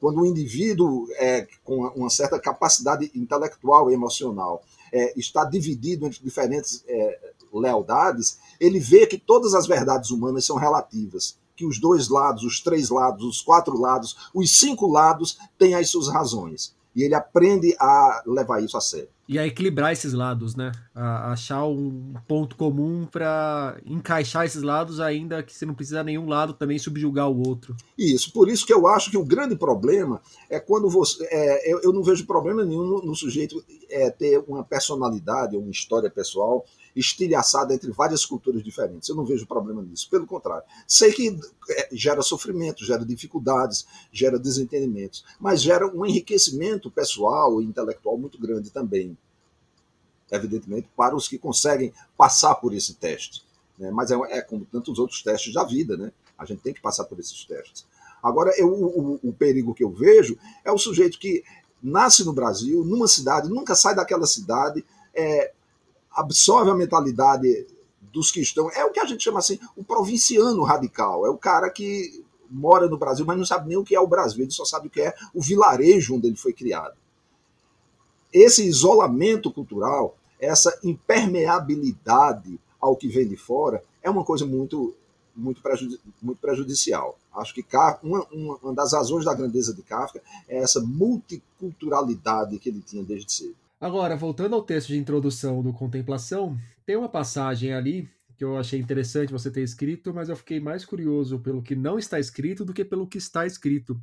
Quando o indivíduo é, com uma certa capacidade intelectual e emocional é, está dividido entre diferentes é, lealdades, ele vê que todas as verdades humanas são relativas, que os dois lados, os três lados, os quatro lados, os cinco lados têm as suas razões. E ele aprende a levar isso a sério. E a equilibrar esses lados, né? A achar um ponto comum para encaixar esses lados, ainda que você não precisa nenhum lado também subjugar o outro. Isso, por isso que eu acho que o grande problema é quando você. É, eu, eu, não vejo problema nenhum no, no sujeito é, ter uma personalidade, uma história pessoal estilhaçada entre várias culturas diferentes. Eu não vejo problema nisso. Pelo contrário, sei que é, gera sofrimento, gera dificuldades, gera desentendimentos, mas gera um enriquecimento pessoal e intelectual muito grande também. Evidentemente, para os que conseguem passar por esse teste. Né? Mas é, é, como tantos outros testes da vida, né? A gente tem que passar por esses testes. Agora, eu, o, o perigo que eu vejo é o sujeito que nasce no Brasil, numa cidade, nunca sai daquela cidade, é, absorve a mentalidade dos que estão. É o que a gente chama assim, o provinciano radical. É o cara que mora no Brasil, mas não sabe nem o que é o Brasil, ele só sabe o que é o vilarejo onde ele foi criado. Esse isolamento cultural, essa impermeabilidade ao que vem de fora, é uma coisa muito, muito, prejudici muito prejudicial. Acho que uma, uma das razões da grandeza de Kafka é essa multiculturalidade que ele tinha desde cedo. Agora, voltando ao texto de introdução do Contemplação, tem uma passagem ali que eu achei interessante você ter escrito, mas eu fiquei mais curioso pelo que não está escrito do que pelo que está escrito.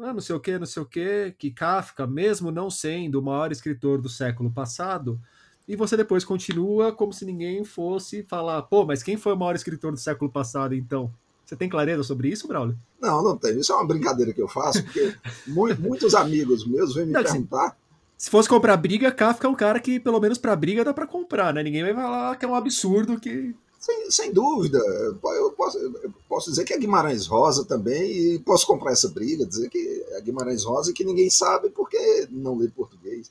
Ah, não sei o que, não sei o que, que Kafka, mesmo não sendo o maior escritor do século passado, e você depois continua como se ninguém fosse falar, pô, mas quem foi o maior escritor do século passado então? Você tem clareza sobre isso, Braulio? Não, não tenho. Isso é uma brincadeira que eu faço, porque muitos amigos meus vêm me não, perguntar. Se fosse comprar briga, Kafka é um cara que, pelo menos pra briga, dá pra comprar, né? Ninguém vai falar que é um absurdo que. Sem, sem dúvida. Eu posso, eu posso dizer que é Guimarães Rosa também, e posso comprar essa briga, dizer que é Guimarães Rosa e que ninguém sabe porque não lê português.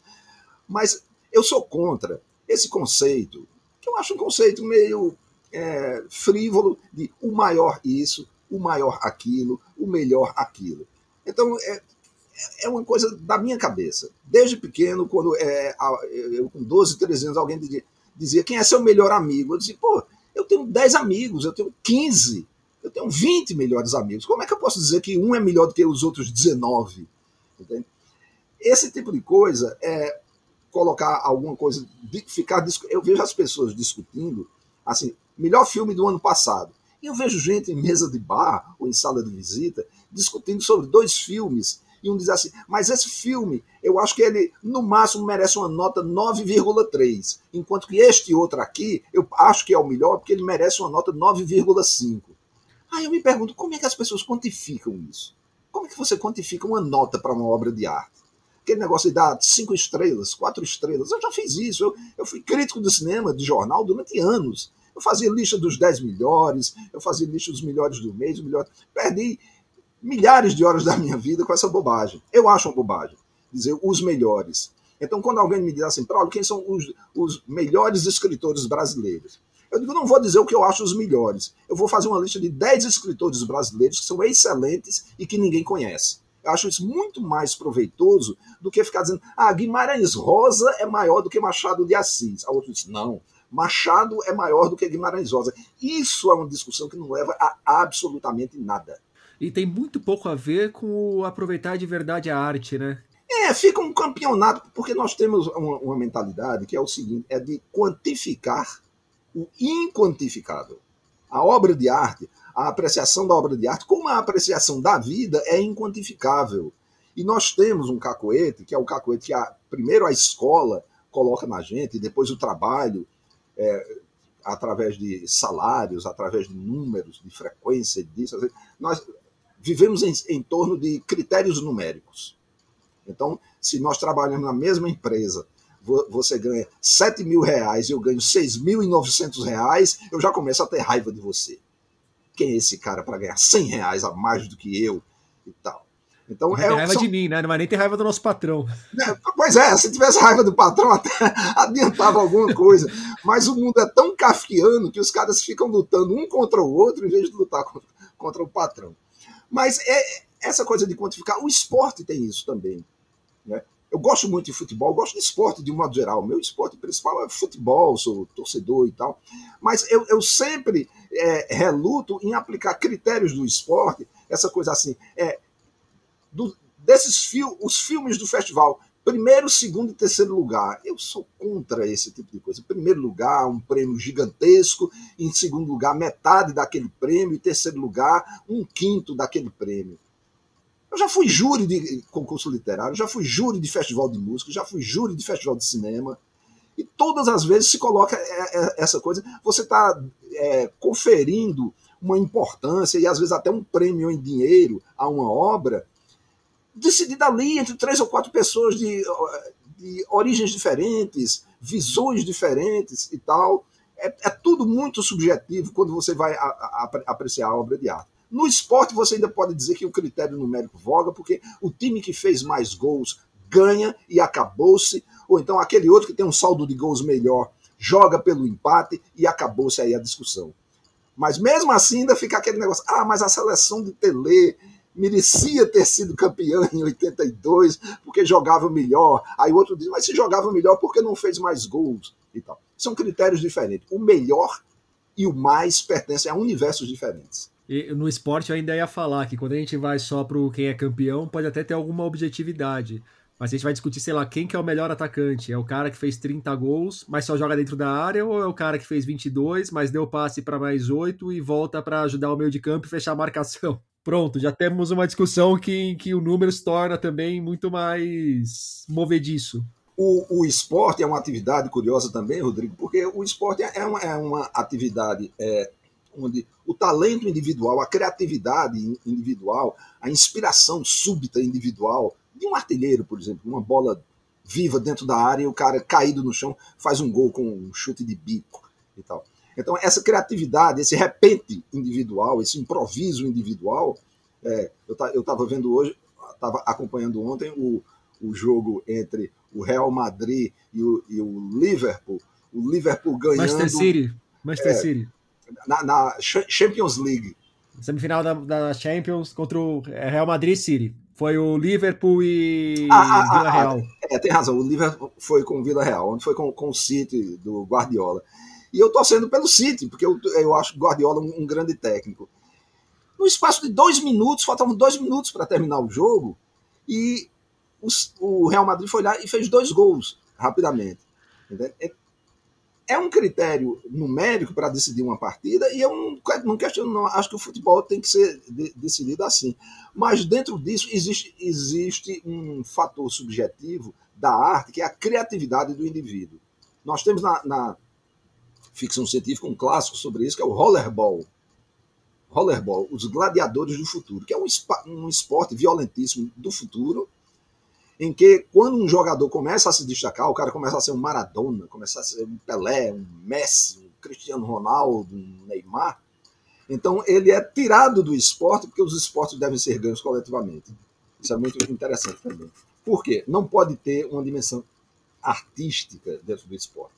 Mas eu sou contra esse conceito, que eu acho um conceito meio é, frívolo de o maior isso, o maior aquilo, o melhor aquilo. Então, é, é uma coisa da minha cabeça. Desde pequeno, quando é, eu com 12, 13 anos, alguém dizia quem é seu melhor amigo? Eu dizia, pô, eu tenho 10 amigos, eu tenho 15, eu tenho 20 melhores amigos. Como é que eu posso dizer que um é melhor do que os outros 19? Entende? Esse tipo de coisa é colocar alguma coisa, ficar eu vejo as pessoas discutindo assim, melhor filme do ano passado. E eu vejo gente em mesa de bar ou em sala de visita discutindo sobre dois filmes e um diz assim, mas esse filme, eu acho que ele, no máximo, merece uma nota 9,3, enquanto que este outro aqui, eu acho que é o melhor, porque ele merece uma nota 9,5. Aí eu me pergunto, como é que as pessoas quantificam isso? Como é que você quantifica uma nota para uma obra de arte? Aquele negócio de dar cinco estrelas, quatro estrelas, eu já fiz isso, eu, eu fui crítico de cinema, de jornal, durante anos. Eu fazia lista dos 10 melhores, eu fazia lista dos melhores do mês, melhor. Perdi milhares de horas da minha vida com essa bobagem. Eu acho uma bobagem dizer os melhores. Então, quando alguém me diz assim, Paulo, quem são os, os melhores escritores brasileiros? Eu digo, não vou dizer o que eu acho os melhores. Eu vou fazer uma lista de 10 escritores brasileiros que são excelentes e que ninguém conhece. Eu acho isso muito mais proveitoso do que ficar dizendo, ah, Guimarães Rosa é maior do que Machado de Assis. A outra diz, não, Machado é maior do que Guimarães Rosa. Isso é uma discussão que não leva a absolutamente nada e tem muito pouco a ver com aproveitar de verdade a arte, né? É, fica um campeonato, porque nós temos uma, uma mentalidade que é o seguinte: é de quantificar o inquantificável. A obra de arte, a apreciação da obra de arte, como a apreciação da vida, é inquantificável. E nós temos um cacoete, que é o cacoete que a, primeiro a escola coloca na gente, depois o trabalho, é, através de salários, através de números, de frequência disso. Nós, vivemos em, em torno de critérios numéricos. Então, se nós trabalhamos na mesma empresa, você ganha 7 mil reais e eu ganho 6.900 reais, eu já começo a ter raiva de você. Quem é esse cara para ganhar 100 reais a mais do que eu e tal? Então, não é, tem raiva são... de mim, né? Não vai nem ter raiva do nosso patrão. É, pois é, se tivesse raiva do patrão, até adiantava alguma coisa. Mas o mundo é tão kafkiano que os caras ficam lutando um contra o outro em vez de lutar contra, contra o patrão. Mas é essa coisa de quantificar, o esporte tem isso também. Né? eu gosto muito de futebol, gosto de esporte de um modo geral. Meu esporte principal é futebol, sou torcedor e tal. Mas eu, eu sempre é, reluto em aplicar critérios do esporte, essa coisa assim. É, do, desses fil os filmes do festival, primeiro, segundo e terceiro lugar. Eu sou contra esse tipo de coisa. Em primeiro lugar, um prêmio gigantesco. Em segundo lugar, metade daquele prêmio. Em terceiro lugar, um quinto daquele prêmio. Eu já fui júri de concurso literário, já fui júri de festival de música, já fui júri de festival de cinema. E todas as vezes se coloca é, é, essa coisa, você está é, conferindo uma importância e às vezes até um prêmio em dinheiro a uma obra decidida ali entre três ou quatro pessoas de, de origens diferentes, visões diferentes e tal. É, é, tudo muito subjetivo quando você vai a, a, a apreciar a obra de arte. No esporte, você ainda pode dizer que o critério numérico voga, porque o time que fez mais gols ganha e acabou-se, ou então aquele outro que tem um saldo de gols melhor joga pelo empate e acabou-se aí a discussão. Mas mesmo assim ainda fica aquele negócio, ah, mas a seleção de Tele merecia ter sido campeã em 82 porque jogava melhor. Aí o outro diz, mas se jogava melhor porque não fez mais gols e tal. São critérios diferentes. O melhor e o mais pertencem a universos diferentes. E no esporte eu ainda ia falar que quando a gente vai só pro quem é campeão, pode até ter alguma objetividade. Mas a gente vai discutir, sei lá, quem que é o melhor atacante? É o cara que fez 30 gols, mas só joga dentro da área, ou é o cara que fez 22, mas deu passe para mais 8 e volta para ajudar o meio de campo e fechar a marcação? Pronto, já temos uma discussão que, que o número se torna também muito mais movediço. O, o esporte é uma atividade curiosa também, Rodrigo, porque o esporte é uma, é uma atividade é, onde o talento individual, a criatividade individual, a inspiração súbita individual de um artilheiro, por exemplo, uma bola viva dentro da área e o cara caído no chão faz um gol com um chute de bico e tal. Então, essa criatividade, esse repente individual, esse improviso individual, é, eu estava vendo hoje, estava acompanhando ontem o, o jogo entre o Real Madrid e o, e o Liverpool. O Liverpool ganhando. Manchester City. Manchester é, City na, na Champions League. Semifinal da, da, Champions contra o Real Madrid City. Foi o Liverpool e ah, ah, Vila ah, Real. é, tem razão. O Liverpool foi com o Vila Real, onde foi com, com o City do Guardiola. E eu torcendo pelo City, porque eu, eu acho Guardiola um, um grande técnico. No espaço de dois minutos, faltavam dois minutos para terminar o jogo, e os, o Real Madrid foi lá e fez dois gols rapidamente. Entendeu? é um critério numérico para decidir uma partida e eu não, não questiono, não. Acho que o futebol tem que ser de, decidido assim. Mas dentro disso existe, existe um fator subjetivo da arte, que é a criatividade do indivíduo. Nós temos na, na ficção científica um clássico sobre isso, que é o rollerball. Rollerball, os gladiadores do futuro, que é um, um esporte violentíssimo do futuro, em que quando um jogador começa a se destacar, o cara começa a ser um Maradona, começa a ser um Pelé, um Messi, um Cristiano Ronaldo, um Neymar, então ele é tirado do esporte porque os esportes devem ser ganhos coletivamente. Isso é muito interessante também. Por quê? Não pode ter uma dimensão artística dentro do esporte,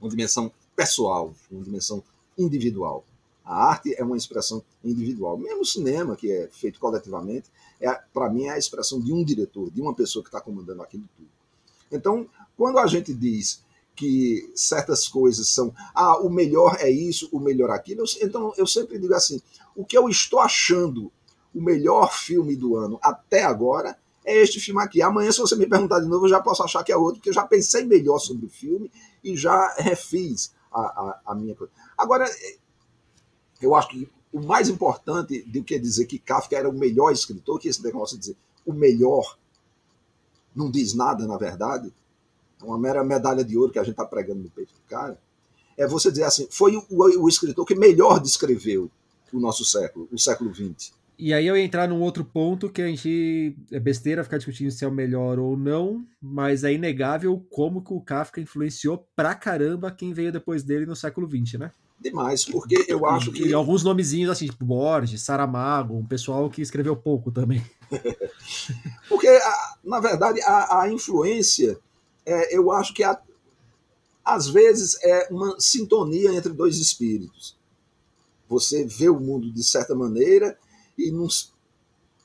uma dimensão pessoal, uma dimensão individual. A arte é uma expressão individual. Mesmo o cinema, que é feito coletivamente, é, para mim é a expressão de um diretor, de uma pessoa que está comandando aquilo tudo. Então, quando a gente diz que certas coisas são, ah, o melhor é isso, o melhor aquilo, então eu sempre digo assim, o que eu estou achando o melhor filme do ano até agora é este filme aqui. Amanhã, se você me perguntar de novo, eu já posso achar que é outro, porque eu já pensei melhor sobre o filme e já refiz a, a, a minha coisa. Agora, eu acho que o mais importante do que dizer que Kafka era o melhor escritor, que esse negócio de dizer o melhor não diz nada, na verdade, é uma mera medalha de ouro que a gente está pregando no peito do cara, é você dizer assim, foi o, o escritor que melhor descreveu o nosso século, o século XX. E aí eu ia entrar num outro ponto que a gente é besteira ficar discutindo se é o melhor ou não, mas é inegável como que o Kafka influenciou pra caramba quem veio depois dele no século XX, né? demais, porque eu acho que. E alguns nomezinhos assim, tipo Borges, Saramago, um pessoal que escreveu pouco também. porque, na verdade, a, a influência, é, eu acho que a, às vezes é uma sintonia entre dois espíritos. Você vê o mundo de certa maneira e num,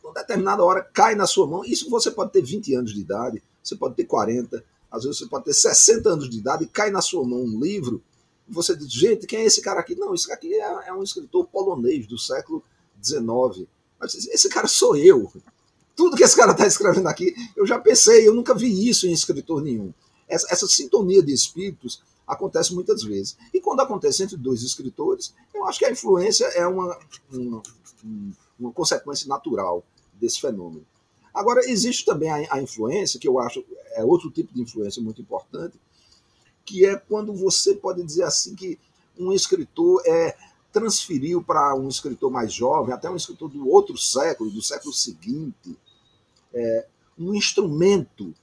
numa determinada hora cai na sua mão. Isso você pode ter 20 anos de idade, você pode ter 40, às vezes você pode ter 60 anos de idade e cai na sua mão um livro, você diz, gente, quem é esse cara aqui? Não, esse cara aqui é, é um escritor polonês do século XIX. Esse cara sou eu. Tudo que esse cara está escrevendo aqui, eu já pensei, eu nunca vi isso em escritor nenhum. Essa, essa sintonia de espíritos acontece muitas vezes. E quando acontece entre dois escritores, eu acho que a influência é uma, uma, uma consequência natural desse fenômeno. Agora, existe também a, a, influência, que eu acho é outro tipo de influência muito importante, que é quando você pode dizer assim que um escritor é transferiu para um escritor mais jovem, até um escritor do outro século, do século seguinte, é, um instrumento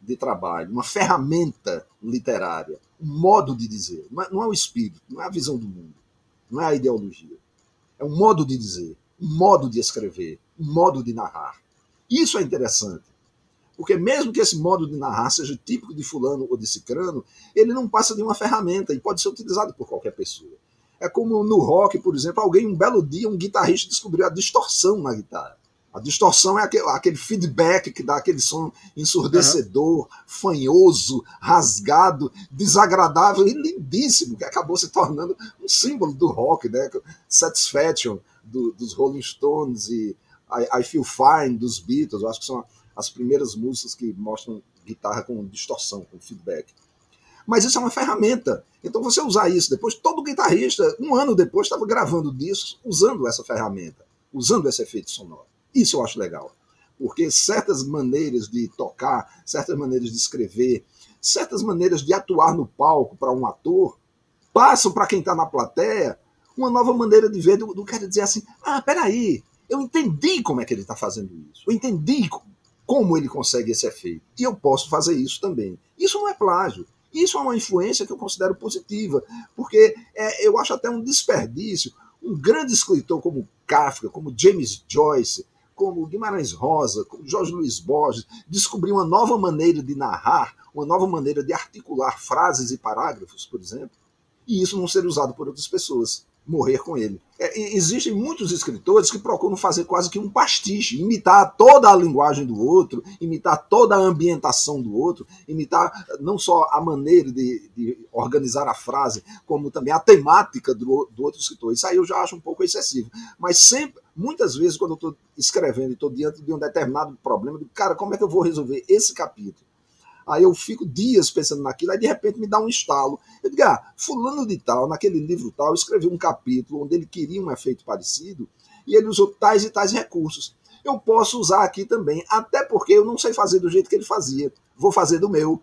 de trabalho, uma ferramenta literária, um modo de dizer. Não é, não é o espírito, não é a visão do mundo, não é a ideologia. É um modo de dizer, modo de escrever, modo de narrar. Isso é interessante. Porque mesmo que esse modo de narrar seja típico de fulano ou de cicrano, ele não passa de uma ferramenta e pode ser utilizado por qualquer pessoa. É como no rock, por exemplo, alguém um belo dia, um guitarrista descobriu a distorção na guitarra. A distorção é aquele, aquele feedback que dá aquele som ensurdecedor, uhum. fanhoso, rasgado, desagradável e lindíssimo, que acabou se tornando um símbolo do rock, né? Satisfaction do, dos Rolling Stones e I, I, Feel Fine dos Beatles, eu acho que são as primeiras músicas que mostram guitarra com distorção, com feedback. Mas isso é uma ferramenta. Então você usar isso depois, todo guitarrista, um ano depois, estava gravando discos usando essa ferramenta, usando esse efeito sonoro. Isso eu acho legal. Porque certas maneiras de tocar, certas maneiras de escrever, certas maneiras de atuar no palco para um ator, passam para quem está na plateia uma nova maneira de ver do, do cara dizer assim: ah, peraí, eu entendi como é que ele está fazendo isso, eu entendi como ele consegue esse efeito, e eu posso fazer isso também. Isso não é plágio, isso é uma influência que eu considero positiva, porque é, eu acho até um desperdício um grande escritor como Kafka, como James Joyce, como Guimarães Rosa, como Jorge Luiz Borges, descobrir uma nova maneira de narrar, uma nova maneira de articular frases e parágrafos, por exemplo, e isso não ser usado por outras pessoas morrer com ele. É, existem muitos escritores que procuram fazer quase que um pastiche, imitar toda a linguagem do outro, imitar toda a ambientação do outro, imitar não só a maneira de, de organizar a frase, como também a temática do, do, outro escritor. Isso aí eu já acho um pouco excessivo. Mas sempre, muitas vezes, quando eu estou escrevendo e estou diante de um determinado problema, eu digo, cara, como é que eu vou resolver esse capítulo? Aí eu fico dias pensando naquilo, aí de repente me dá um estalo. Eu digo, ah, fulano de tal, naquele livro tal, escreveu um capítulo onde ele queria um efeito parecido e ele usou tais e tais recursos. Eu posso usar aqui também, até porque eu não sei fazer do jeito que ele fazia. Vou fazer do meu,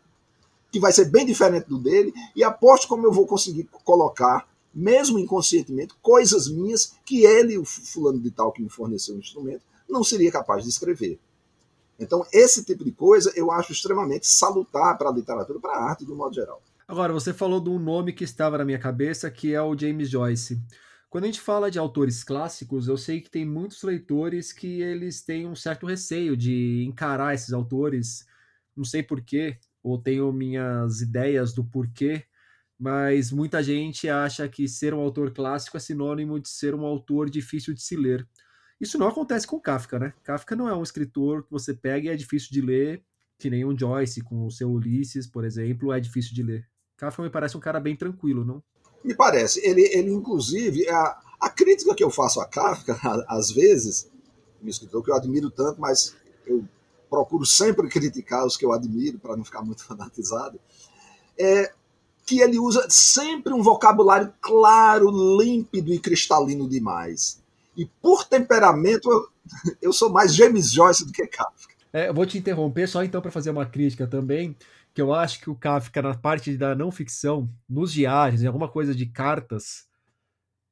que vai ser bem diferente do dele, e aposto como eu vou conseguir colocar, mesmo inconscientemente, coisas minhas que ele, o fulano de tal que me forneceu o instrumento, não seria capaz de escrever. Então, esse tipo de coisa eu acho extremamente salutar para a literatura, para a arte de um modo geral. Agora, você falou de um nome que estava na minha cabeça, que é o James Joyce. Quando a gente fala de autores clássicos, eu sei que tem muitos leitores que eles têm um certo receio de encarar esses autores, não sei porquê, ou tenho minhas ideias do porquê, mas muita gente acha que ser um autor clássico é sinônimo de ser um autor difícil de se ler. Isso não acontece com Kafka, né? Kafka não é um escritor que você pega e é difícil de ler, que nem um Joyce com o seu Ulisses, por exemplo, é difícil de ler. Kafka me parece um cara bem tranquilo, não? Me parece. Ele, ele inclusive, a, a crítica que eu faço a Kafka, às vezes, um escritor que eu admiro tanto, mas eu procuro sempre criticar os que eu admiro, para não ficar muito fanatizado, é que ele usa sempre um vocabulário claro, límpido e cristalino demais. E por temperamento, eu, eu sou mais James Joyce do que Kafka. É, eu vou te interromper só então para fazer uma crítica também, que eu acho que o Kafka, na parte da não ficção, nos diários, em alguma coisa de cartas,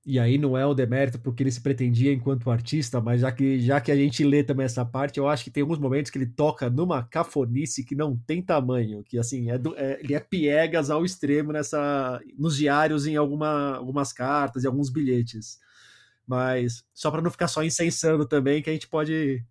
e aí não é o demérito porque ele se pretendia enquanto artista, mas já que, já que a gente lê também essa parte, eu acho que tem alguns momentos que ele toca numa cafonice que não tem tamanho, que assim, é, do, é ele é piegas ao extremo nessa nos diários, em alguma, algumas cartas e alguns bilhetes. Mas só para não ficar só incensando também, que a gente pode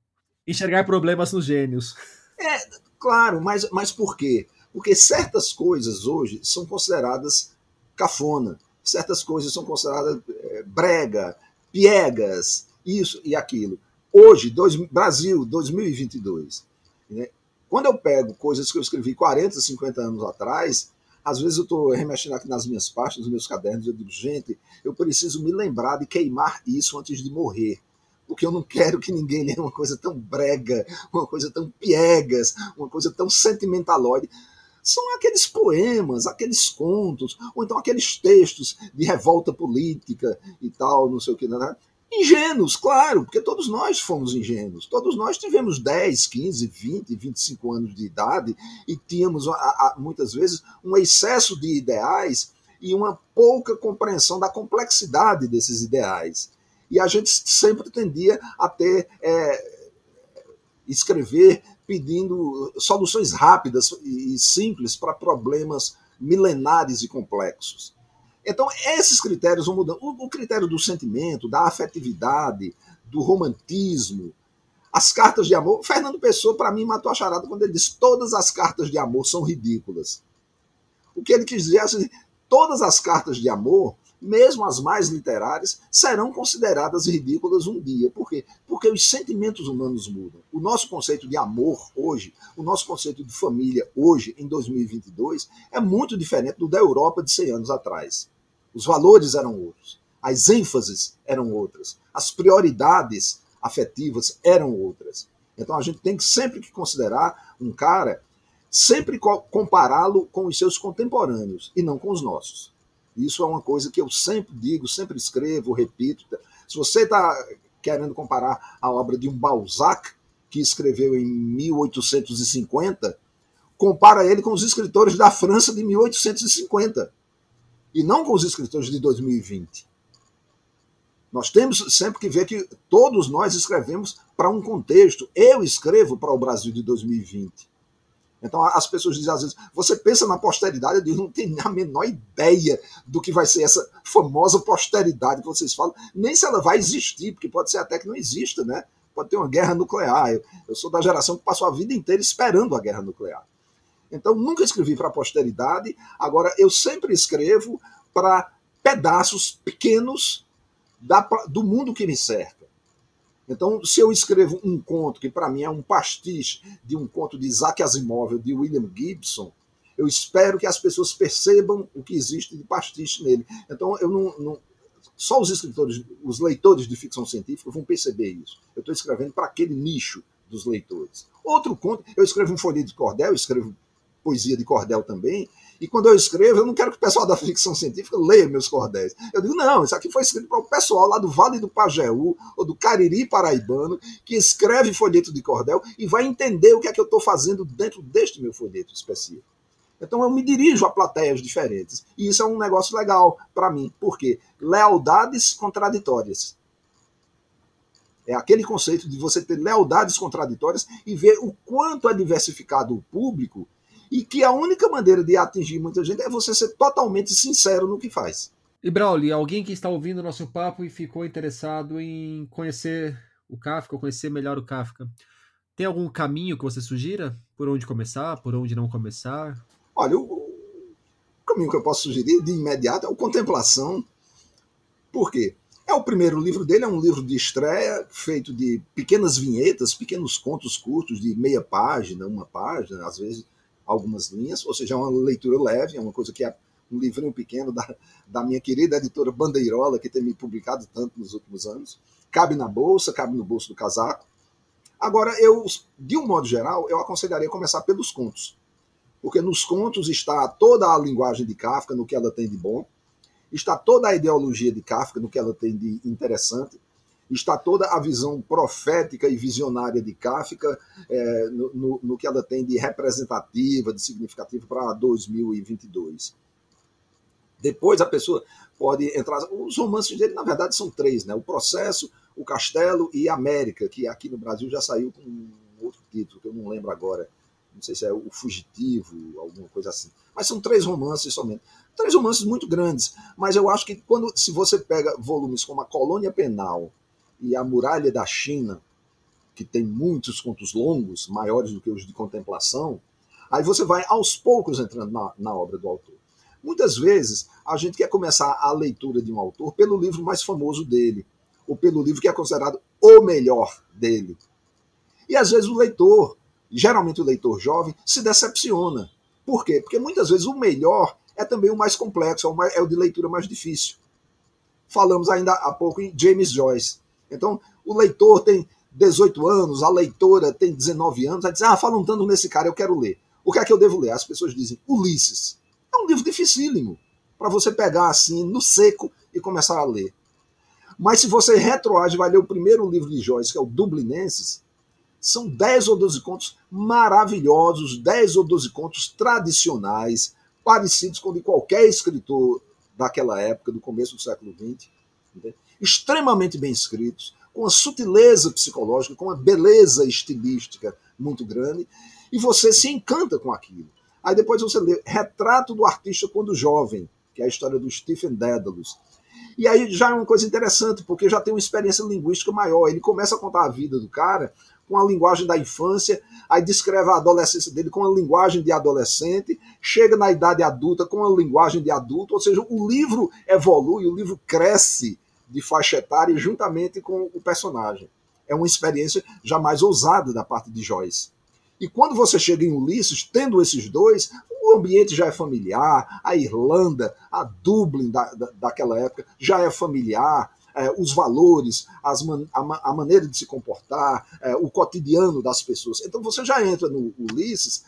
enxergar problemas nos gênios. É, claro, mas, mas por quê? Porque certas coisas hoje são consideradas cafona, certas coisas são consideradas é, brega, piegas, isso e aquilo. Hoje, dois, Brasil, 2022, né, Quando eu pego coisas que eu escrevi 40, 50 anos atrás, às vezes eu estou remexendo aqui nas minhas pastas, nos meus cadernos, eu digo, gente, eu preciso me lembrar de queimar isso antes de morrer. Porque eu não quero que ninguém leia uma coisa tão brega, uma coisa tão piegas, uma coisa tão sentimentalóide. São aqueles poemas, aqueles contos, ou então aqueles textos de revolta política e tal, não sei o que, né? Ingênuos, claro, porque todos nós fomos ingênuos. Todos nós tivemos 10, 15, 20, 25 anos de idade e tínhamos, muitas vezes, um excesso de ideais e uma pouca compreensão da complexidade desses ideais. E a gente sempre tendia a ter, é, escrever pedindo soluções rápidas e simples para problemas milenares e complexos. Então, esses critérios vão mudando. O, o critério do sentimento, da afetividade, do romantismo, as cartas de amor. Fernando Pessoa, para mim, matou a charada quando ele disse todas as cartas de amor são ridículas. O que ele quis dizer é assim, todas as cartas de amor, mesmo as mais literárias, serão consideradas ridículas um dia. Por quê? Porque os sentimentos humanos mudam. O nosso conceito de amor hoje, o nosso conceito de família hoje, em 2022, é muito diferente do da Europa de 100 anos atrás. Os valores eram outros, as ênfases eram outras, as prioridades afetivas eram outras. Então a gente tem que sempre que considerar um cara, sempre compará-lo com os seus contemporâneos e não com os nossos. Isso é uma coisa que eu sempre digo, sempre escrevo, repito. Se você está querendo comparar a obra de um Balzac, que escreveu em 1850, compara ele com os escritores da França de 1850 e não com os escritores de 2020. Nós temos sempre que ver que todos nós escrevemos para um contexto. Eu escrevo para o Brasil de 2020. Então as pessoas dizem às vezes, você pensa na posteridade, eu digo, não tenho a menor ideia do que vai ser essa famosa posteridade que vocês falam, nem se ela vai existir, porque pode ser até que não exista, né? Pode ter uma guerra nuclear. Eu, eu sou da geração que passou a vida inteira esperando a guerra nuclear. Então, nunca escrevi para a posteridade, agora eu sempre escrevo para pedaços pequenos da, do mundo que me cerca. Então, se eu escrevo um conto que para mim é um pastiche de um conto de Isaac Asimov, de William Gibson, eu espero que as pessoas percebam o que existe de pastiche nele. Então, eu não, não só os escritores, os leitores de ficção científica vão perceber isso. Eu estou escrevendo para aquele nicho dos leitores. Outro conto, eu escrevo um folheto de cordel, eu escrevo poesia de cordel também. E quando eu escrevo, eu não quero que o pessoal da ficção científica leia meus cordéis. Eu digo, não, isso aqui foi escrito para o pessoal lá do Vale do Pajeú, ou do Cariri Paraibano, que escreve folheto de cordel e vai entender o que é que eu estou fazendo dentro deste meu folheto específico. Então eu me dirijo a plateias diferentes. E isso é um negócio legal para mim. Por quê? Lealdades contraditórias. É aquele conceito de você ter lealdades contraditórias e ver o quanto é diversificado o público e que a única maneira de atingir muita gente é você ser totalmente sincero no que faz. E Brauli, alguém que está ouvindo o nosso papo e ficou interessado em conhecer o Kafka, ou conhecer melhor o Kafka, tem algum caminho que você sugira? Por onde começar? Por onde não começar? Olha, o caminho que eu posso sugerir de imediato é o Contemplação. Por quê? É o primeiro livro dele, é um livro de estreia, feito de pequenas vinhetas, pequenos contos curtos de meia página, uma página, às vezes algumas linhas, ou seja, é uma leitura leve, é uma coisa que é um livrinho pequeno da, da minha querida editora Bandeirola, que tem me publicado tanto nos últimos anos. Cabe na bolsa, cabe no bolso do casaco. Agora, eu, de um modo geral, eu aconselharia começar pelos contos. Porque nos contos está toda a linguagem de Kafka, no que ela tem de bom, está toda a ideologia de Kafka, no que ela tem de interessante, está toda a visão profética e visionária de Kafka é, no, no, no, que ela tem de representativa, de significativa para 2022. Depois a pessoa pode entrar. Os romances dele, na verdade, são três: né? O Processo, O Castelo e América, que aqui no Brasil já saiu com um outro título, que eu não lembro agora. Não sei se é O Fugitivo, alguma coisa assim. Mas são três romances somente. Três romances muito grandes. Mas eu acho que quando se você pega volumes como A Colônia Penal, e a muralha da China, que tem muitos contos longos, maiores do que os de contemplação, aí você vai aos poucos entrando na, na obra do autor. Muitas vezes a gente quer começar a leitura de um autor pelo livro mais famoso dele, ou pelo livro que é considerado o melhor dele. E às vezes o leitor geralmente o leitor jovem, se decepciona. Por quê? Porque muitas vezes o melhor é também o mais complexo, é o de leitura mais difícil. Falamos ainda há pouco em James Joyce. Então, o leitor tem 18 anos, a leitora tem 19 anos, vai dizer, ah, falam tanto nesse cara, eu quero ler. O que é que eu devo ler? As pessoas dizem, Ulisses. É um livro dificílimo para você pegar assim, no seco, e começar a ler. Mas se você retroage vai ler o primeiro livro de Joyce, que é o Dublinenses, são 10 ou 12 contos maravilhosos, 10 ou 12 contos tradicionais, parecidos com de qualquer escritor daquela época, do começo do século XX, extremamente bem escritos, com uma sutileza psicológica, com uma beleza estilística muito grande, e você se encanta com aquilo. Aí depois você lê Retrato do Artista Quando Jovem, que é a história do Stephen Dedalus. E aí já é uma coisa interessante, porque já tem uma experiência linguística maior. Ele começa a contar a vida do cara com a linguagem da infância, aí descreve a adolescência dele com a linguagem de adolescente, chega na idade adulta com a linguagem de adulto, ou seja, o livro evolui, o livro cresce de faixa etária juntamente com o personagem. É uma experiência já mais ousada da parte de Joyce. E quando você chega em Ulisses, tendo esses dois, o ambiente já é familiar, a Irlanda, a Dublin da, da, daquela época já é familiar, é, os valores, man, a, a, maneira de se comportar, é, o cotidiano das pessoas. Então você já entra no Ulisses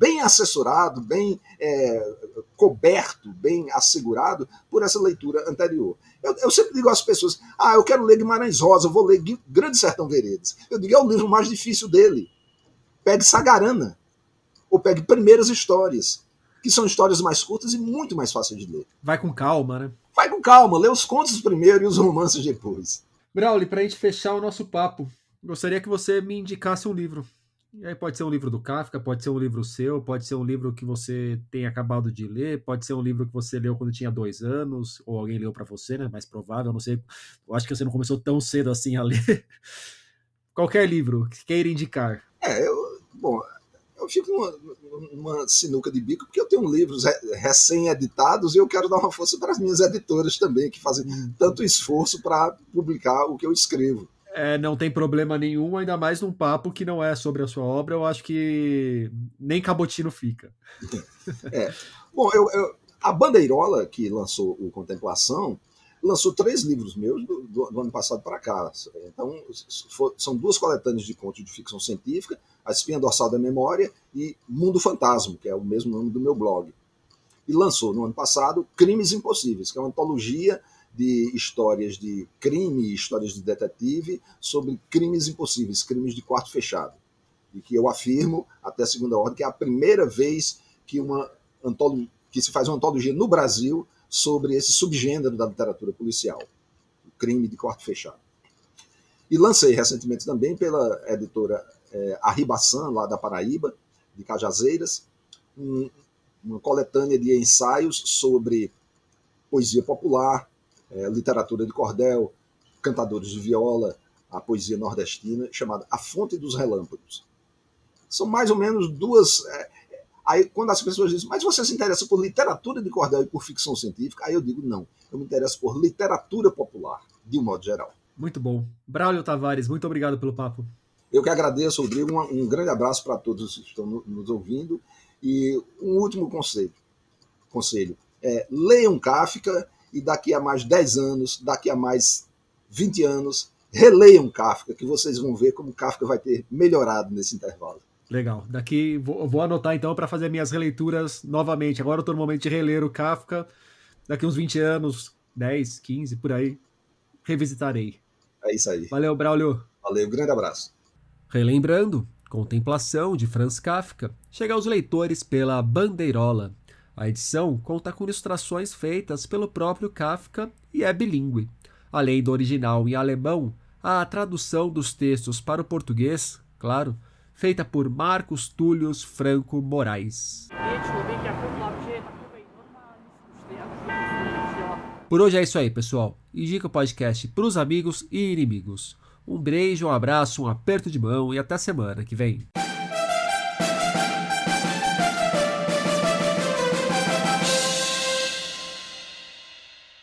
bem assessorado, bem é, coberto, bem assegurado por essa leitura anterior. Eu, eu, sempre digo às pessoas: ah, eu quero ler Guimarães Rosa, eu vou ler Grande Sertão Veredas. Eu digo: é o livro mais difícil dele. Pegue Sagarana, ou pegue Primeiras Histórias, que são histórias mais curtas e muito mais fáceis de ler. Vai com calma, né? Vai com calma, lê os contos primeiro e os romances depois. Brauli, para a gente fechar o nosso papo, gostaria que você me indicasse um livro. E aí pode ser um livro do Kafka, pode ser um livro seu, pode ser um livro que você tem acabado de ler, pode ser um livro que você leu quando tinha dois anos, ou alguém leu para você, né? Mais provável, não sei. Eu acho que você não começou tão cedo assim a ler. Qualquer livro que queira indicar. É, eu, bom, eu fico numa, numa, sinuca de bico porque eu tenho livros recém-editados e eu quero dar uma força para as minhas editoras também, que fazem tanto esforço para publicar o que eu escrevo. É, não tem problema nenhum, ainda mais num papo que não é sobre a sua obra, eu acho que nem cabotino fica. É. Bom, eu, eu, a Bandeirola, que lançou o Contemplação, lançou três livros meus do, do, do ano passado para cá. Então, for, são duas coletâneas de contos de ficção científica, A Espinha Dorsal da Memória e Mundo Fantasma, que é o mesmo nome do meu blog. E lançou no ano passado Crimes Impossíveis, que é uma antologia de histórias de crime, histórias de detetive sobre crimes impossíveis, crimes de quarto fechado. E que eu afirmo, até segunda ordem, que é a primeira vez que, uma que se faz uma antologia no Brasil sobre esse subgênero da literatura policial, o crime de corte fechado. E lancei recentemente também pela editora é, Arribaçan, lá da Paraíba, de Cajazeiras, um, uma coletânea de ensaios sobre poesia popular, é, literatura de cordel, cantadores de viola, a poesia nordestina, chamada A Fonte dos Relâmpagos. São mais ou menos duas. É, Aí, quando as pessoas dizem, mas você se interessa por literatura de cordel e por ficção científica? Aí eu digo, não. Eu me interesso por literatura popular, de um modo geral. Muito bom. Braulio Tavares, muito obrigado pelo papo. Eu que agradeço, Rodrigo. Um, um grande abraço para todos que estão nos ouvindo. E um último conselho. conselho é, leiam Kafka e daqui a mais 10 anos, daqui a mais 20 anos, releiam Kafka, que vocês vão ver como Kafka vai ter melhorado nesse intervalo. Legal. Daqui vou, vou anotar então para fazer minhas releituras novamente. Agora eu estou no momento de reler o Kafka. Daqui uns 20 anos, 10, 15, por aí, revisitarei. É isso aí. Valeu, Braulio. Valeu, grande abraço. Relembrando, Contemplação de Franz Kafka chega aos leitores pela Bandeirola. A edição conta com ilustrações feitas pelo próprio Kafka e é bilíngue. Além do original em alemão, a tradução dos textos para o português, claro, feita por Marcos Túlios Franco Moraes. Por hoje é isso aí, pessoal. Indica o podcast para os amigos e inimigos. Um beijo, um abraço, um aperto de mão e até semana que vem.